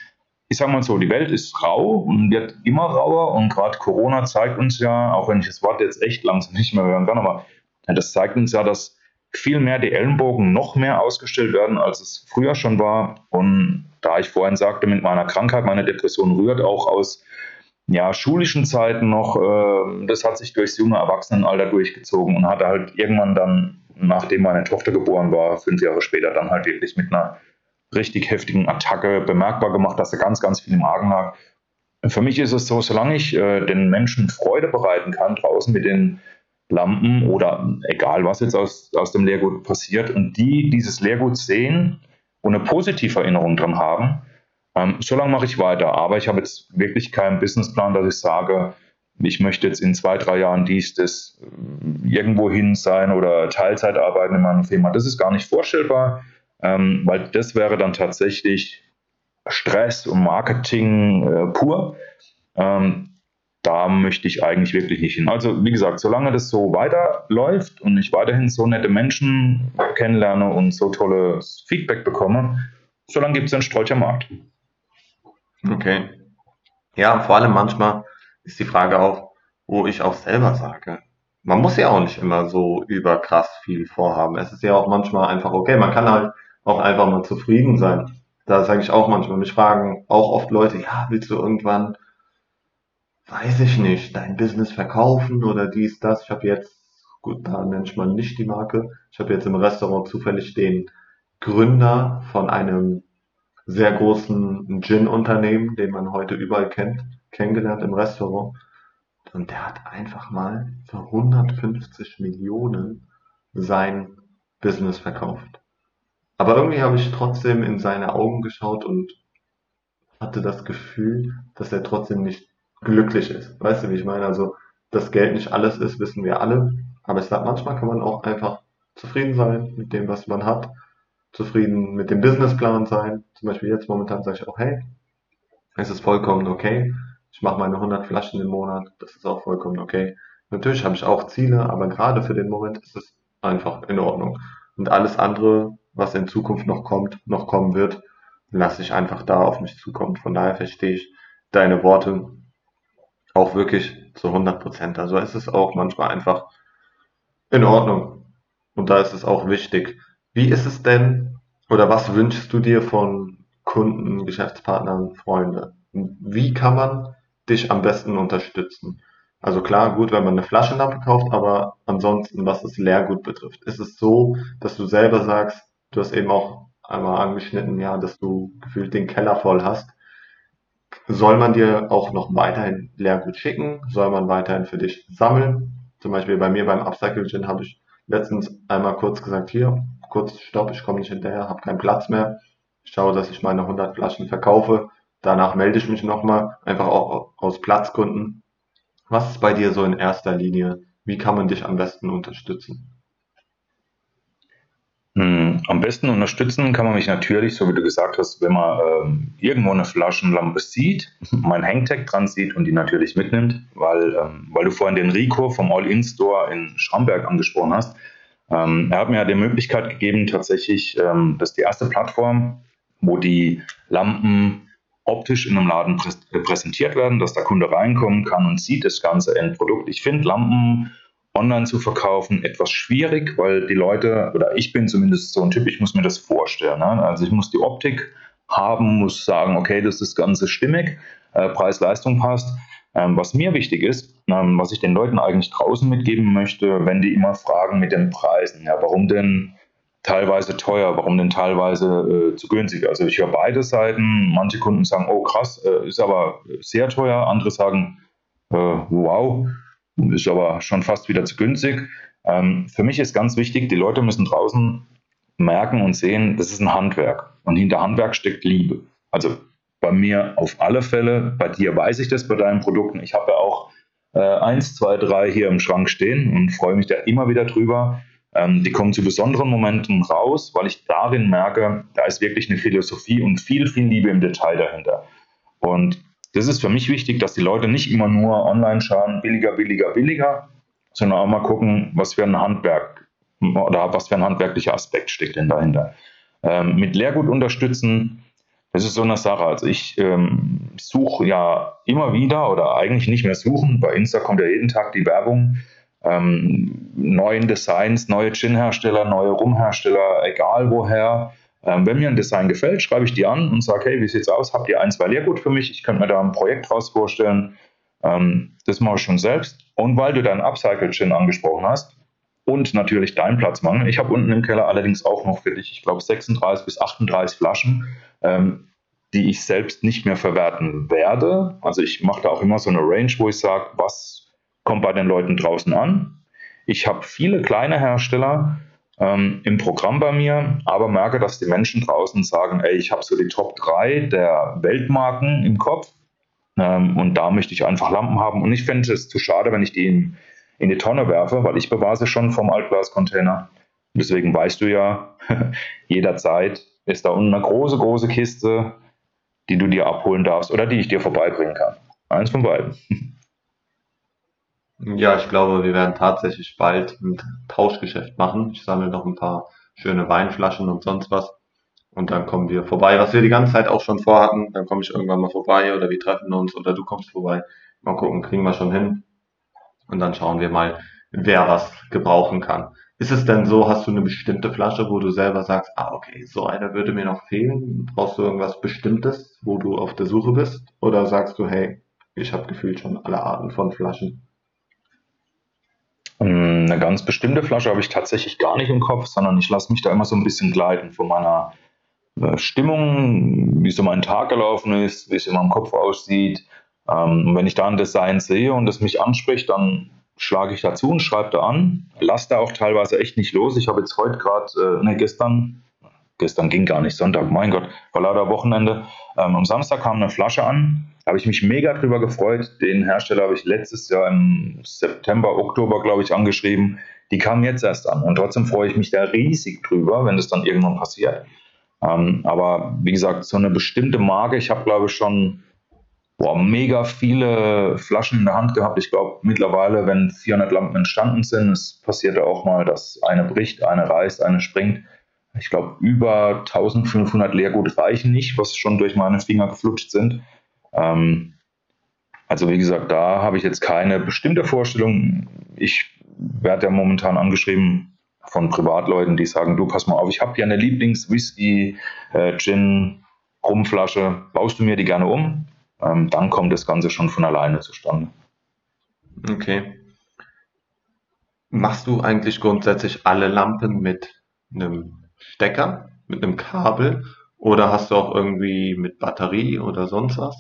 ich sage mal so, die Welt ist rau und wird immer rauer. Und gerade Corona zeigt uns ja, auch wenn ich das Wort jetzt echt langsam nicht mehr hören kann, aber das zeigt uns ja, dass viel mehr die Ellenbogen noch mehr ausgestellt werden, als es früher schon war. Und da ich vorhin sagte, mit meiner Krankheit, meine Depression rührt auch aus ja, schulischen Zeiten noch, äh, das hat sich durchs junge Erwachsenenalter durchgezogen und hatte halt irgendwann dann, nachdem meine Tochter geboren war, fünf Jahre später dann halt wirklich mit einer richtig heftigen Attacke bemerkbar gemacht, dass er ganz, ganz viel im Argen lag. Für mich ist es so, solange ich äh, den Menschen Freude bereiten kann draußen mit den Lampen oder egal was jetzt aus, aus dem Lehrgut passiert und die dieses Lehrgut sehen und eine positive Erinnerung dran haben, ähm, so lange mache ich weiter, aber ich habe jetzt wirklich keinen Businessplan, dass ich sage, ich möchte jetzt in zwei, drei Jahren dies, das äh, irgendwo hin sein oder Teilzeit arbeiten in meiner Firma. Das ist gar nicht vorstellbar, ähm, weil das wäre dann tatsächlich Stress und Marketing äh, pur. Ähm, da möchte ich eigentlich wirklich nicht hin. Also wie gesagt, solange das so weiterläuft und ich weiterhin so nette Menschen kennenlerne und so tolles Feedback bekomme, solange gibt es einen Strolcher Markt. Okay. Ja, vor allem manchmal ist die Frage auch, wo ich auch selber sage, man muss ja auch nicht immer so überkrass viel vorhaben. Es ist ja auch manchmal einfach okay, man kann halt auch einfach mal zufrieden sein. Da sage ich auch manchmal, mich fragen auch oft Leute, ja, willst du irgendwann weiß ich nicht, dein Business verkaufen oder dies, das. Ich habe jetzt, gut, da nennt man nicht die Marke. Ich habe jetzt im Restaurant zufällig den Gründer von einem sehr großen Gin-Unternehmen, den man heute überall kennt, kennengelernt im Restaurant. Und der hat einfach mal für 150 Millionen sein Business verkauft. Aber irgendwie habe ich trotzdem in seine Augen geschaut und hatte das Gefühl, dass er trotzdem nicht glücklich ist. Weißt du, wie ich meine? Also, dass Geld nicht alles ist, wissen wir alle. Aber ich sag, manchmal kann man auch einfach zufrieden sein mit dem, was man hat. Zufrieden mit dem Businessplan sein. Zum Beispiel jetzt momentan sage ich auch, hey, es ist vollkommen okay. Ich mache meine 100 Flaschen im Monat. Das ist auch vollkommen okay. Natürlich habe ich auch Ziele, aber gerade für den Moment ist es einfach in Ordnung. Und alles andere, was in Zukunft noch kommt, noch kommen wird, lasse ich einfach da auf mich zukommen. Von daher verstehe ich deine Worte auch wirklich zu 100 Prozent. Also es ist auch manchmal einfach in Ordnung. Und da ist es auch wichtig. Wie ist es denn oder was wünschst du dir von Kunden, Geschäftspartnern, Freunde? Wie kann man dich am besten unterstützen? Also klar, gut, wenn man eine Flaschenlampe kauft, aber ansonsten, was das Leergut betrifft, ist es so, dass du selber sagst, du hast eben auch einmal angeschnitten, ja, dass du gefühlt den Keller voll hast. Soll man dir auch noch weiterhin Leergut schicken? Soll man weiterhin für dich sammeln? Zum Beispiel bei mir beim Upcycle Gin habe ich letztens einmal kurz gesagt, hier, kurz Stopp, ich komme nicht hinterher, habe keinen Platz mehr. Ich schaue, dass ich meine 100 Flaschen verkaufe. Danach melde ich mich nochmal, einfach auch aus Platzgründen. Was ist bei dir so in erster Linie? Wie kann man dich am besten unterstützen? Hm, am besten unterstützen kann man mich natürlich, so wie du gesagt hast, wenn man ähm, irgendwo eine Flaschenlampe sieht, mein Hangtag dran sieht und die natürlich mitnimmt, weil, ähm, weil du vorhin den Rico vom All-In-Store in Schramberg angesprochen hast. Ähm, er hat mir ja die Möglichkeit gegeben, tatsächlich, ähm, das ist die erste Plattform, wo die Lampen optisch in einem Laden prä präsentiert werden, dass der Kunde reinkommen kann und sieht das ganze Endprodukt. Ich finde Lampen online zu verkaufen etwas schwierig, weil die Leute, oder ich bin zumindest so ein Typ, ich muss mir das vorstellen. Ne? Also ich muss die Optik haben, muss sagen, okay, das ist das Ganze stimmig, äh, Preis-Leistung passt. Ähm, was mir wichtig ist, ähm, was ich den Leuten eigentlich draußen mitgeben möchte, wenn die immer fragen mit den Preisen, ja, warum denn teilweise teuer, warum denn teilweise äh, zu günstig? Also ich höre beide Seiten. Manche Kunden sagen, oh krass, äh, ist aber sehr teuer. Andere sagen, äh, wow, ist aber schon fast wieder zu günstig. Ähm, für mich ist ganz wichtig, die Leute müssen draußen merken und sehen, das ist ein Handwerk. Und hinter Handwerk steckt Liebe. Also bei mir auf alle Fälle, bei dir weiß ich das bei deinen Produkten. Ich habe ja auch äh, eins, zwei, drei hier im Schrank stehen und freue mich da immer wieder drüber. Ähm, die kommen zu besonderen Momenten raus, weil ich darin merke, da ist wirklich eine Philosophie und viel, viel Liebe im Detail dahinter. Und das ist für mich wichtig, dass die Leute nicht immer nur online schauen, billiger, billiger, billiger, sondern auch mal gucken, was für ein Handwerk oder was für ein handwerklicher Aspekt steckt denn dahinter. Ähm, mit Lehrgut unterstützen, das ist so eine Sache. Also ich ähm, suche ja immer wieder oder eigentlich nicht mehr suchen. Bei Insta kommt ja jeden Tag die Werbung. Ähm, neuen Designs, neue Gin-Hersteller, neue Rumhersteller, egal woher. Ähm, wenn mir ein Design gefällt, schreibe ich die an und sage, hey, wie sieht's aus? Habt ihr ein, zwei Lehrgut für mich? Ich könnte mir da ein Projekt draus vorstellen. Ähm, das mache ich schon selbst. Und weil du deinen Upcycle Gin angesprochen hast und natürlich deinen Platzmangel, ich habe unten im Keller allerdings auch noch für dich, ich glaube, 36 bis 38 Flaschen, ähm, die ich selbst nicht mehr verwerten werde. Also ich mache da auch immer so eine Range, wo ich sage, was kommt bei den Leuten draußen an. Ich habe viele kleine Hersteller, ähm, im Programm bei mir, aber merke, dass die Menschen draußen sagen, ey, ich habe so die Top 3 der Weltmarken im Kopf ähm, und da möchte ich einfach Lampen haben und ich fände es zu schade, wenn ich die in, in die Tonne werfe, weil ich bewahre sie schon vom Altglascontainer. Deswegen weißt du ja, jederzeit ist da unten eine große, große Kiste, die du dir abholen darfst oder die ich dir vorbeibringen kann. Eins von beiden. Ja, ich glaube, wir werden tatsächlich bald ein Tauschgeschäft machen. Ich sammle noch ein paar schöne Weinflaschen und sonst was. Und dann kommen wir vorbei, was wir die ganze Zeit auch schon vorhatten. Dann komme ich irgendwann mal vorbei oder wir treffen uns oder du kommst vorbei. Mal gucken, kriegen wir schon hin. Und dann schauen wir mal, wer was gebrauchen kann. Ist es denn so, hast du eine bestimmte Flasche, wo du selber sagst, ah, okay, so eine würde mir noch fehlen? Brauchst du irgendwas Bestimmtes, wo du auf der Suche bist? Oder sagst du, hey, ich habe gefühlt schon alle Arten von Flaschen. Ähm, eine ganz bestimmte Flasche habe ich tatsächlich gar nicht im Kopf, sondern ich lasse mich da immer so ein bisschen gleiten von meiner äh, Stimmung, wie so mein Tag gelaufen ist, wie es in meinem Kopf aussieht. Ähm, und wenn ich da ein Design sehe und es mich anspricht, dann schlage ich dazu und schreibe da an. Lasse da auch teilweise echt nicht los. Ich habe jetzt heute gerade, äh, ne, gestern, gestern ging gar nicht, Sonntag, mein Gott, war leider Wochenende. Ähm, am Samstag kam eine Flasche an, habe ich mich mega drüber gefreut. Den Hersteller habe ich letztes Jahr im September, Oktober, glaube ich, angeschrieben. Die kam jetzt erst an und trotzdem freue ich mich da riesig drüber, wenn das dann irgendwann passiert. Ähm, aber wie gesagt, so eine bestimmte Marke, ich habe glaube ich schon boah, mega viele Flaschen in der Hand gehabt. Ich glaube mittlerweile, wenn 400 Lampen entstanden sind, es passierte auch mal, dass eine bricht, eine reißt, eine springt. Ich glaube, über 1500 Leergut reichen nicht, was schon durch meine Finger geflutscht sind. Ähm, also wie gesagt, da habe ich jetzt keine bestimmte Vorstellung. Ich werde ja momentan angeschrieben von Privatleuten, die sagen, du pass mal auf, ich habe hier eine Lieblings-Whisky, äh, baust du mir die gerne um? Ähm, dann kommt das Ganze schon von alleine zustande. Okay. Machst du eigentlich grundsätzlich alle Lampen mit einem Stecker, mit einem Kabel oder hast du auch irgendwie mit Batterie oder sonst was?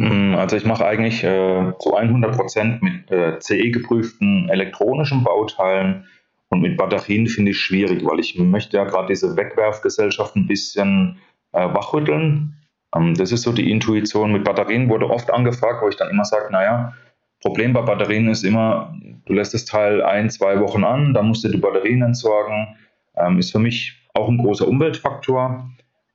Hm, also ich mache eigentlich äh, zu 100% mit äh, CE geprüften elektronischen Bauteilen und mit Batterien finde ich schwierig, weil ich möchte ja gerade diese Wegwerfgesellschaft ein bisschen äh, wachrütteln. Ähm, das ist so die Intuition. Mit Batterien wurde oft angefragt, wo ich dann immer sage, naja, Problem bei Batterien ist immer, du lässt das Teil ein, zwei Wochen an, dann musst du die Batterien entsorgen. Ähm, ist für mich auch ein großer Umweltfaktor.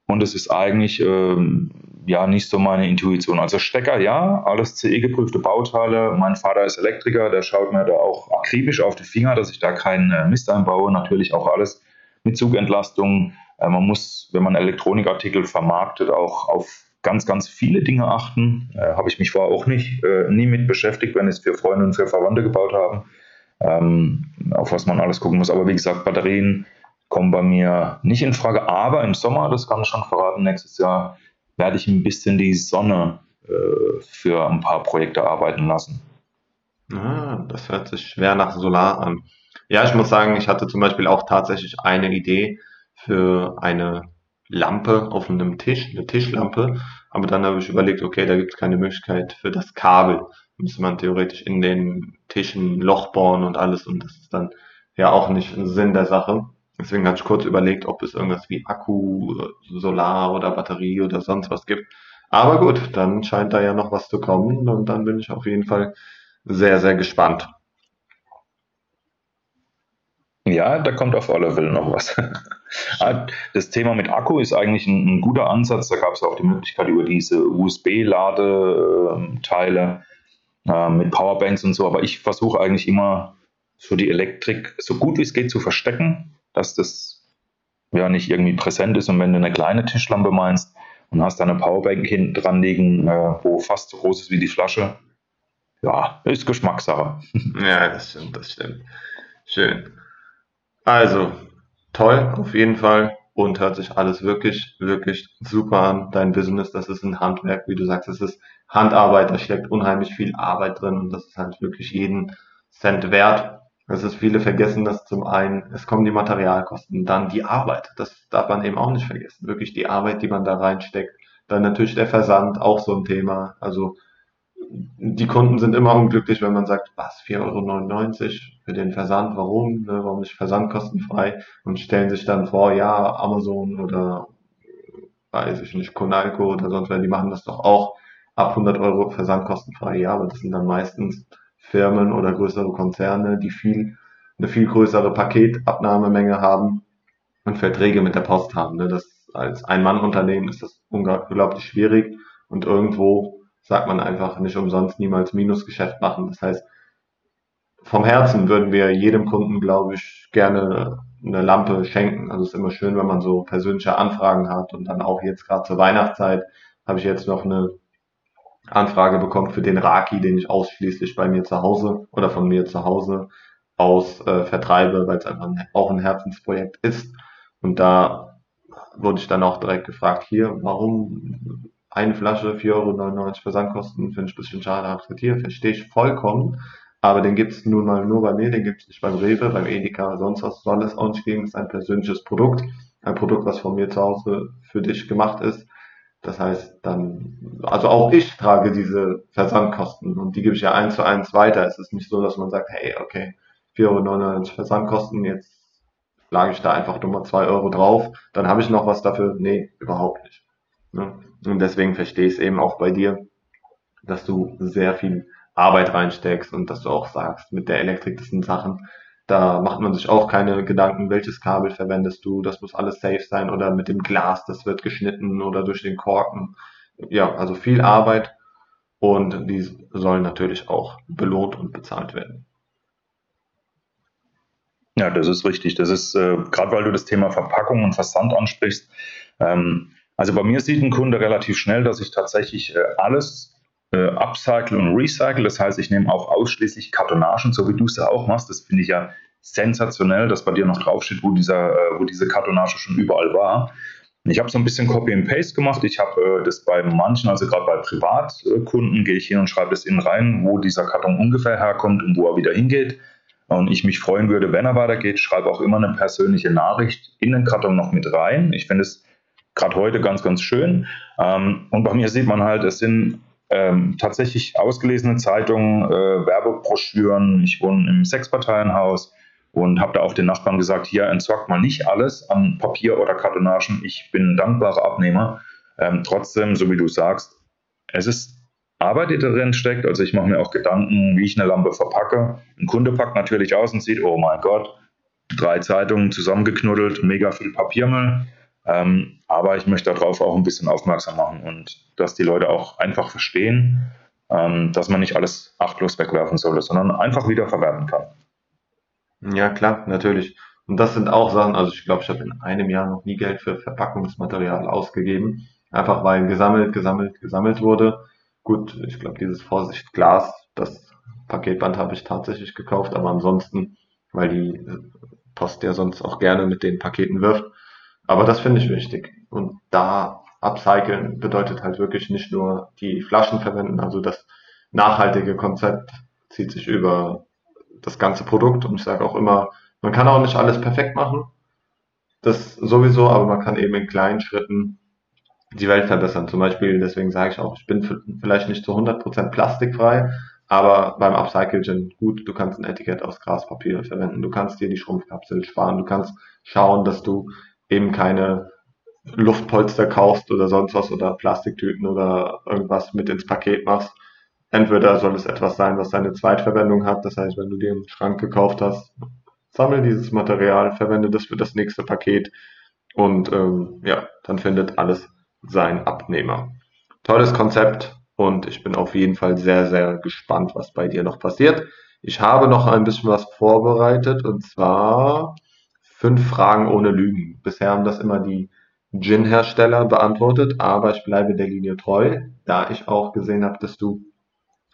Und es ist eigentlich ähm, ja nicht so meine Intuition. Also Stecker, ja, alles CE-geprüfte Bauteile. Mein Vater ist Elektriker, der schaut mir da auch akribisch auf die Finger, dass ich da keinen äh, Mist einbaue. Natürlich auch alles mit Zugentlastung. Äh, man muss, wenn man Elektronikartikel vermarktet, auch auf ganz, ganz viele Dinge achten. Äh, Habe ich mich vorher auch nicht, äh, nie mit beschäftigt, wenn es für Freunde und für Verwandte gebaut habe. Ähm, auf was man alles gucken muss. Aber wie gesagt, Batterien kommen bei mir nicht in Frage. Aber im Sommer, das kann ich schon verraten, nächstes Jahr werde ich ein bisschen die Sonne äh, für ein paar Projekte arbeiten lassen. Ah, das hört sich schwer nach Solar an. Ja, ich muss sagen, ich hatte zum Beispiel auch tatsächlich eine Idee für eine Lampe auf einem Tisch, eine Tischlampe. Aber dann habe ich überlegt, okay, da gibt es keine Möglichkeit für das Kabel. Müsste man theoretisch in den Tischen ein Loch bohren und alles. Und das ist dann ja auch nicht Sinn der Sache. Deswegen hatte ich kurz überlegt, ob es irgendwas wie Akku, Solar oder Batterie oder sonst was gibt. Aber gut, dann scheint da ja noch was zu kommen und dann bin ich auf jeden Fall sehr, sehr gespannt. Ja, da kommt auf alle Fälle noch was. Ah, das Thema mit Akku ist eigentlich ein, ein guter Ansatz. Da gab es auch die Möglichkeit über diese USB-Ladeteile äh, mit Powerbanks und so. Aber ich versuche eigentlich immer so die Elektrik so gut wie es geht zu verstecken dass das ja nicht irgendwie präsent ist. Und wenn du eine kleine Tischlampe meinst und hast da eine Powerbank hinten dran liegen, äh, wo fast so groß ist wie die Flasche, ja, ist Geschmackssache. Ja, das stimmt, das stimmt. Schön. Also, toll, auf jeden Fall. Und hört sich alles wirklich, wirklich super an. Dein Business, das ist ein Handwerk, wie du sagst, es ist Handarbeit, da steckt unheimlich viel Arbeit drin und das ist halt wirklich jeden Cent wert. Das ist, viele vergessen das zum einen, es kommen die Materialkosten, dann die Arbeit. Das darf man eben auch nicht vergessen. Wirklich die Arbeit, die man da reinsteckt. Dann natürlich der Versand, auch so ein Thema. Also, die Kunden sind immer unglücklich, wenn man sagt, was, 4,99 Euro für den Versand, warum, ne, warum nicht versandkostenfrei und stellen sich dann vor, ja, Amazon oder weiß ich nicht, Konalco oder sonst wer, die machen das doch auch ab 100 Euro versandkostenfrei, ja, aber das sind dann meistens Firmen oder größere Konzerne, die viel, eine viel größere Paketabnahmemenge haben und Verträge mit der Post haben. Ne? Das als Ein-Mann-Unternehmen ist das unglaublich schwierig und irgendwo sagt man einfach nicht umsonst niemals Minusgeschäft machen. Das heißt, vom Herzen würden wir jedem Kunden, glaube ich, gerne eine Lampe schenken. Also es ist immer schön, wenn man so persönliche Anfragen hat und dann auch jetzt gerade zur Weihnachtszeit habe ich jetzt noch eine Anfrage bekommt für den Raki, den ich ausschließlich bei mir zu Hause oder von mir zu Hause aus äh, vertreibe, weil es einfach ein, auch ein Herzensprojekt ist. Und da wurde ich dann auch direkt gefragt, hier, warum eine Flasche 4,99 Euro Versandkosten finde ich ein bisschen schade akzeptiert, verstehe ich vollkommen. Aber den gibt es nun mal nur bei mir, den gibt es nicht beim Rewe, beim Edeka, sonst was soll es auch nicht geben. Das ist ein persönliches Produkt. Ein Produkt, was von mir zu Hause für dich gemacht ist. Das heißt, dann, also auch ich trage diese Versandkosten und die gebe ich ja eins zu eins weiter. Es ist nicht so, dass man sagt, hey, okay, 4,99 Euro Versandkosten, jetzt schlage ich da einfach nochmal 2 Euro drauf, dann habe ich noch was dafür. Nee, überhaupt nicht. Ne? Und deswegen verstehe ich es eben auch bei dir, dass du sehr viel Arbeit reinsteckst und dass du auch sagst, mit der Elektrik, das sind Sachen, da macht man sich auch keine Gedanken, welches Kabel verwendest du, das muss alles safe sein oder mit dem Glas, das wird geschnitten oder durch den Korken. Ja, also viel Arbeit und die sollen natürlich auch belohnt und bezahlt werden. Ja, das ist richtig. Das ist, äh, gerade weil du das Thema Verpackung und Versand ansprichst. Ähm, also bei mir sieht ein Kunde relativ schnell, dass ich tatsächlich äh, alles äh, upcycle und recycle. Das heißt, ich nehme auch ausschließlich Kartonagen, so wie du es ja auch machst. Das finde ich ja sensationell, dass bei dir noch draufsteht, wo, dieser, äh, wo diese Kartonage schon überall war. Ich habe so ein bisschen Copy and Paste gemacht. Ich habe äh, das bei manchen, also gerade bei Privatkunden, gehe ich hin und schreibe das innen rein, wo dieser Karton ungefähr herkommt und wo er wieder hingeht. Und ich mich freuen würde, wenn er weitergeht, schreibe auch immer eine persönliche Nachricht in den Karton noch mit rein. Ich finde es gerade heute ganz, ganz schön. Ähm, und bei mir sieht man halt, es sind ähm, tatsächlich ausgelesene Zeitungen, äh, Werbebroschüren. Ich wohne im Sechsparteienhaus und habe da auch den Nachbarn gesagt, hier entsorgt mal nicht alles an Papier oder Kartonagen. Ich bin ein dankbarer Abnehmer. Ähm, trotzdem, so wie du sagst, es ist Arbeit, die darin steckt. Also ich mache mir auch Gedanken, wie ich eine Lampe verpacke. Ein Kunde packt natürlich aus und sieht, oh mein Gott, drei Zeitungen zusammengeknuddelt, mega viel Papiermüll. Ähm, aber ich möchte darauf auch ein bisschen aufmerksam machen und dass die Leute auch einfach verstehen, ähm, dass man nicht alles achtlos wegwerfen sollte, sondern einfach wieder verwerten kann. Ja, klar, natürlich. Und das sind auch Sachen, also ich glaube, ich habe in einem Jahr noch nie Geld für Verpackungsmaterial ausgegeben. Einfach weil gesammelt, gesammelt, gesammelt wurde. Gut, ich glaube, dieses Vorsichtglas, das Paketband habe ich tatsächlich gekauft, aber ansonsten, weil die Post ja sonst auch gerne mit den Paketen wirft, aber das finde ich wichtig. Und da upcyclen bedeutet halt wirklich nicht nur die Flaschen verwenden, also das nachhaltige Konzept zieht sich über das ganze Produkt. Und ich sage auch immer, man kann auch nicht alles perfekt machen, das sowieso, aber man kann eben in kleinen Schritten die Welt verbessern. Zum Beispiel, deswegen sage ich auch, ich bin vielleicht nicht zu 100% plastikfrei, aber beim Upcycle Gin, gut, du kannst ein Etikett aus Graspapier verwenden, du kannst dir die Schrumpfkapsel sparen, du kannst schauen, dass du eben keine Luftpolster kaufst oder sonst was oder Plastiktüten oder irgendwas mit ins Paket machst. Entweder soll es etwas sein, was seine Zweitverwendung hat, das heißt, wenn du dir einen Schrank gekauft hast, sammel dieses Material, verwende das für das nächste Paket und ähm, ja, dann findet alles seinen Abnehmer. Tolles Konzept und ich bin auf jeden Fall sehr, sehr gespannt, was bei dir noch passiert. Ich habe noch ein bisschen was vorbereitet und zwar Fünf Fragen ohne Lügen. Bisher haben das immer die Gin-Hersteller beantwortet, aber ich bleibe der Linie treu, da ich auch gesehen habe, dass du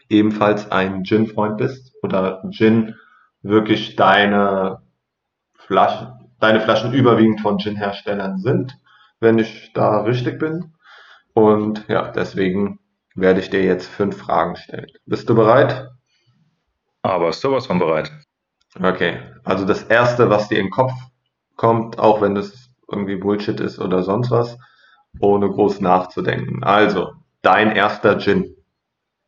ebenfalls ein Gin-Freund bist oder Gin wirklich deine Flaschen, deine Flaschen überwiegend von Gin-Herstellern sind, wenn ich da richtig bin. Und ja, deswegen werde ich dir jetzt fünf Fragen stellen. Bist du bereit? Aber sowas von bereit. Okay, also das erste, was dir in den Kopf kommt, auch wenn das irgendwie Bullshit ist oder sonst was, ohne groß nachzudenken. Also, dein erster Gin.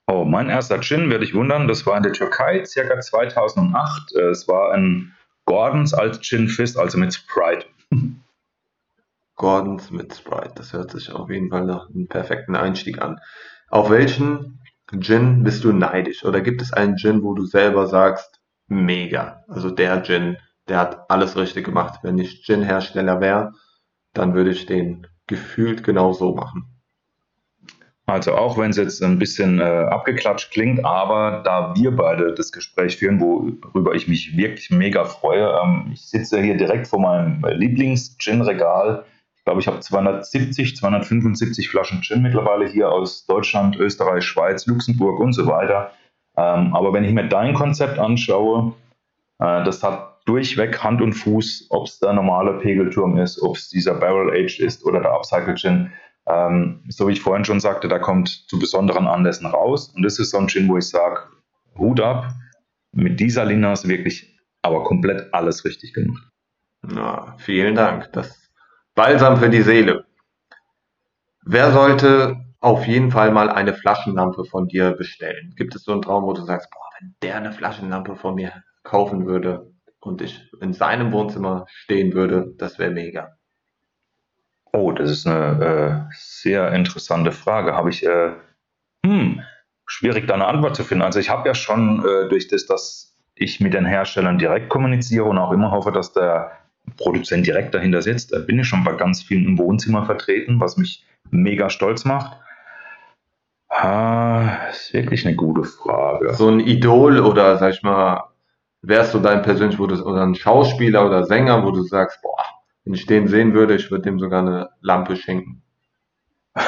Oh, mein erster Gin, werde ich wundern, das war in der Türkei, circa 2008. Es war ein Gordons als Gin Fist, also mit Sprite. Gordons mit Sprite, das hört sich auf jeden Fall nach einem perfekten Einstieg an. Auf welchen Gin bist du neidisch? Oder gibt es einen Gin, wo du selber sagst, mega, also der Gin, der hat alles richtig gemacht. Wenn ich Gin-Hersteller wäre, dann würde ich den gefühlt genau so machen. Also auch wenn es jetzt ein bisschen äh, abgeklatscht klingt, aber da wir beide das Gespräch führen, worüber ich mich wirklich mega freue, ähm, ich sitze hier direkt vor meinem Lieblings-Gin-Regal. Ich glaube, ich habe 270, 275 Flaschen Gin mittlerweile hier aus Deutschland, Österreich, Schweiz, Luxemburg und so weiter. Ähm, aber wenn ich mir dein Konzept anschaue, äh, das hat durchweg Hand und Fuß, ob es der normale Pegelturm ist, ob es dieser Barrel Aged ist oder der Upcycle Gin. Ähm, so wie ich vorhin schon sagte, da kommt zu besonderen Anlässen raus. Und das ist so ein Gin, wo ich sage, Hut ab, mit dieser Linie du wirklich aber komplett alles richtig gemacht. Na, vielen Dank. Das Balsam für die Seele. Wer sollte auf jeden Fall mal eine Flaschenlampe von dir bestellen? Gibt es so einen Traum, wo du sagst, boah, wenn der eine Flaschenlampe von mir kaufen würde und ich in seinem Wohnzimmer stehen würde, das wäre mega. Oh, das ist eine äh, sehr interessante Frage. Habe ich, äh, hm, schwierig da eine Antwort zu finden. Also ich habe ja schon äh, durch das, dass ich mit den Herstellern direkt kommuniziere und auch immer hoffe, dass der Produzent direkt dahinter sitzt, da bin ich schon bei ganz vielen im Wohnzimmer vertreten, was mich mega stolz macht. Ah, ist wirklich eine gute Frage. So ein Idol oder sag ich mal, wärst du dein persönlich, wo du, oder ein Schauspieler oder Sänger, wo du sagst, boah, wenn ich den sehen würde, ich würde dem sogar eine Lampe schenken.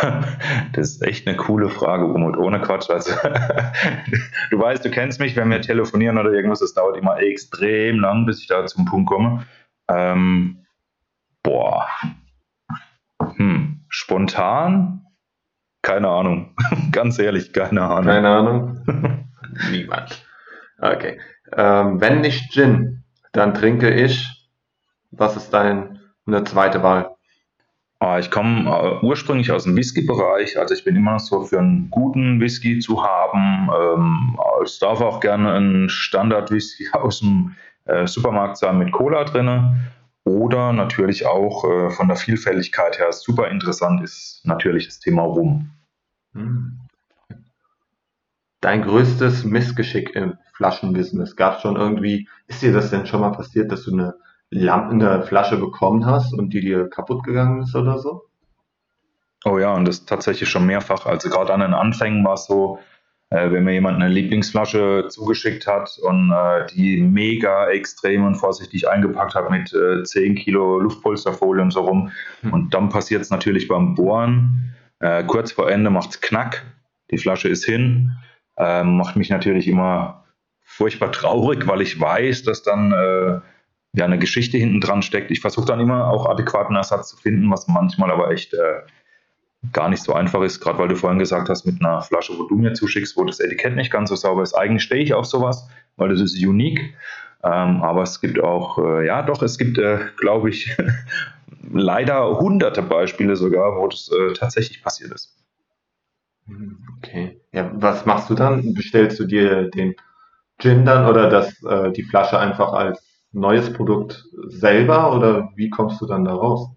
Das ist echt eine coole Frage, Umut, ohne Quatsch. Also, du weißt, du kennst mich, wenn wir telefonieren oder irgendwas, das dauert immer extrem lang, bis ich da zum Punkt komme. Ähm, boah. Hm. Spontan? Keine Ahnung. Ganz ehrlich, keine Ahnung. Keine Ahnung? Niemand. Okay. Ähm, wenn nicht Gin, dann trinke ich. Was ist deine zweite Wahl? Ah, ich komme äh, ursprünglich aus dem Whisky-Bereich, also ich bin immer noch so für einen guten Whisky zu haben. Ähm, es darf auch gerne ein Standard-Whisky aus dem äh, Supermarkt sein mit Cola drin. Oder natürlich auch äh, von der Vielfältigkeit her super interessant ist natürlich das Thema Rum. Hm. Dein größtes Missgeschick im Flaschenbusiness gab es schon irgendwie, ist dir das denn schon mal passiert, dass du eine Lampe in der Flasche bekommen hast und die dir kaputt gegangen ist oder so? Oh ja, und das tatsächlich schon mehrfach. Also gerade an den Anfängen war es so, äh, wenn mir jemand eine Lieblingsflasche zugeschickt hat und äh, die mega extrem und vorsichtig eingepackt hat mit äh, 10 Kilo Luftpolsterfolie und so rum. Hm. Und dann passiert es natürlich beim Bohren. Äh, kurz vor Ende macht es Knack, die Flasche ist hin. Ähm, macht mich natürlich immer furchtbar traurig, weil ich weiß, dass dann äh, ja eine Geschichte hinten dran steckt. Ich versuche dann immer auch adäquaten Ersatz zu finden, was manchmal aber echt äh, gar nicht so einfach ist, gerade weil du vorhin gesagt hast, mit einer Flasche, wo du mir zuschickst, wo das Etikett nicht ganz so sauber ist. Eigentlich stehe ich auf sowas, weil das ist unique. Ähm, aber es gibt auch, äh, ja doch, es gibt, äh, glaube ich, leider hunderte Beispiele sogar, wo das äh, tatsächlich passiert ist. Okay. Ja, was machst du dann? Bestellst du dir den Gin dann oder das, äh, die Flasche einfach als neues Produkt selber oder wie kommst du dann da raus?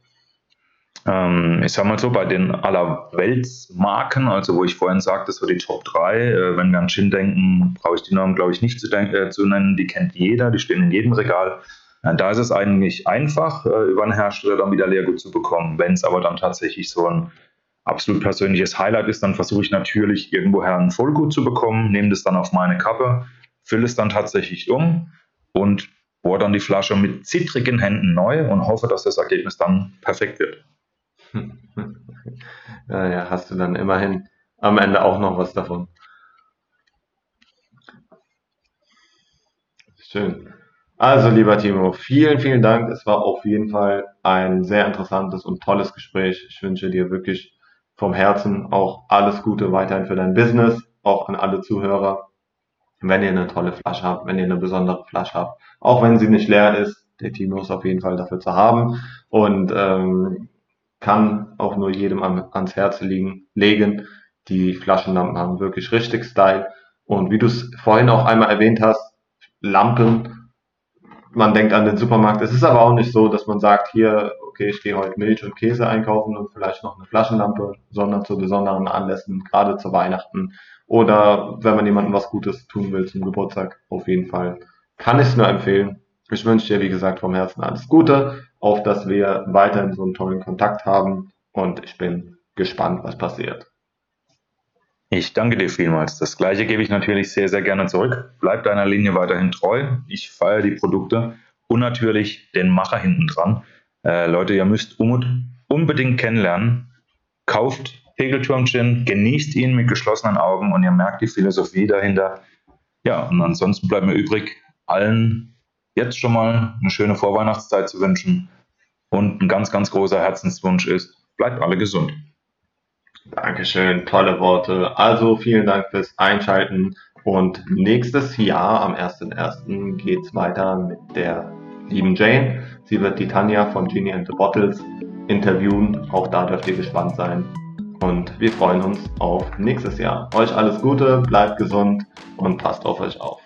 Ähm, ich sag mal so, bei den Allerweltsmarken, also wo ich vorhin sagte, so die Top 3, äh, wenn wir an Gin denken, brauche ich die Namen, glaube ich, nicht zu, äh, zu, nennen, die kennt jeder, die stehen in jedem Regal. Da ist es eigentlich einfach, äh, über einen Hersteller dann wieder Leergut zu bekommen. Wenn es aber dann tatsächlich so ein absolut persönliches Highlight ist, dann versuche ich natürlich irgendwoher ein Vollgut zu bekommen, nehme das dann auf meine Kappe, fülle es dann tatsächlich um und bohre dann die Flasche mit zittrigen Händen neu und hoffe, dass das Ergebnis dann perfekt wird. Ja, ja, hast du dann immerhin am Ende auch noch was davon. Schön. Also, lieber Timo, vielen, vielen Dank. Es war auf jeden Fall ein sehr interessantes und tolles Gespräch. Ich wünsche dir wirklich vom Herzen auch alles Gute weiterhin für dein Business, auch an alle Zuhörer. Wenn ihr eine tolle Flasche habt, wenn ihr eine besondere Flasche habt, auch wenn sie nicht leer ist, der Timo ist auf jeden Fall dafür zu haben. Und ähm, kann auch nur jedem ans Herz liegen, legen. Die Flaschenlampen haben wirklich richtig Style. Und wie du es vorhin auch einmal erwähnt hast, Lampen, man denkt an den Supermarkt. Es ist aber auch nicht so, dass man sagt, hier, okay, ich gehe heute Milch und Käse einkaufen und vielleicht noch eine Flaschenlampe, sondern zu besonderen Anlässen, gerade zu Weihnachten oder wenn man jemandem was Gutes tun will zum Geburtstag, auf jeden Fall. Kann ich es nur empfehlen. Ich wünsche dir, wie gesagt, vom Herzen alles Gute auf dass wir weiterhin so einen tollen Kontakt haben und ich bin gespannt, was passiert. Ich danke dir vielmals. Das gleiche gebe ich natürlich sehr, sehr gerne zurück. Bleib deiner Linie weiterhin treu. Ich feiere die Produkte und natürlich den Macher hinten dran. Äh, Leute, ihr müsst unbedingt kennenlernen. Kauft Pegelturm Gin, genießt ihn mit geschlossenen Augen und ihr merkt die Philosophie dahinter. Ja, und ansonsten bleibt mir übrig, allen jetzt schon mal eine schöne Vorweihnachtszeit zu wünschen. Und ein ganz, ganz großer Herzenswunsch ist, bleibt alle gesund. Dankeschön, tolle Worte. Also vielen Dank fürs Einschalten und nächstes Jahr am 1.1. geht's weiter mit der lieben Jane. Sie wird die Tanja von Genie and the Bottles interviewen. Auch da dürft ihr gespannt sein. Und wir freuen uns auf nächstes Jahr. Euch alles Gute, bleibt gesund und passt auf euch auf.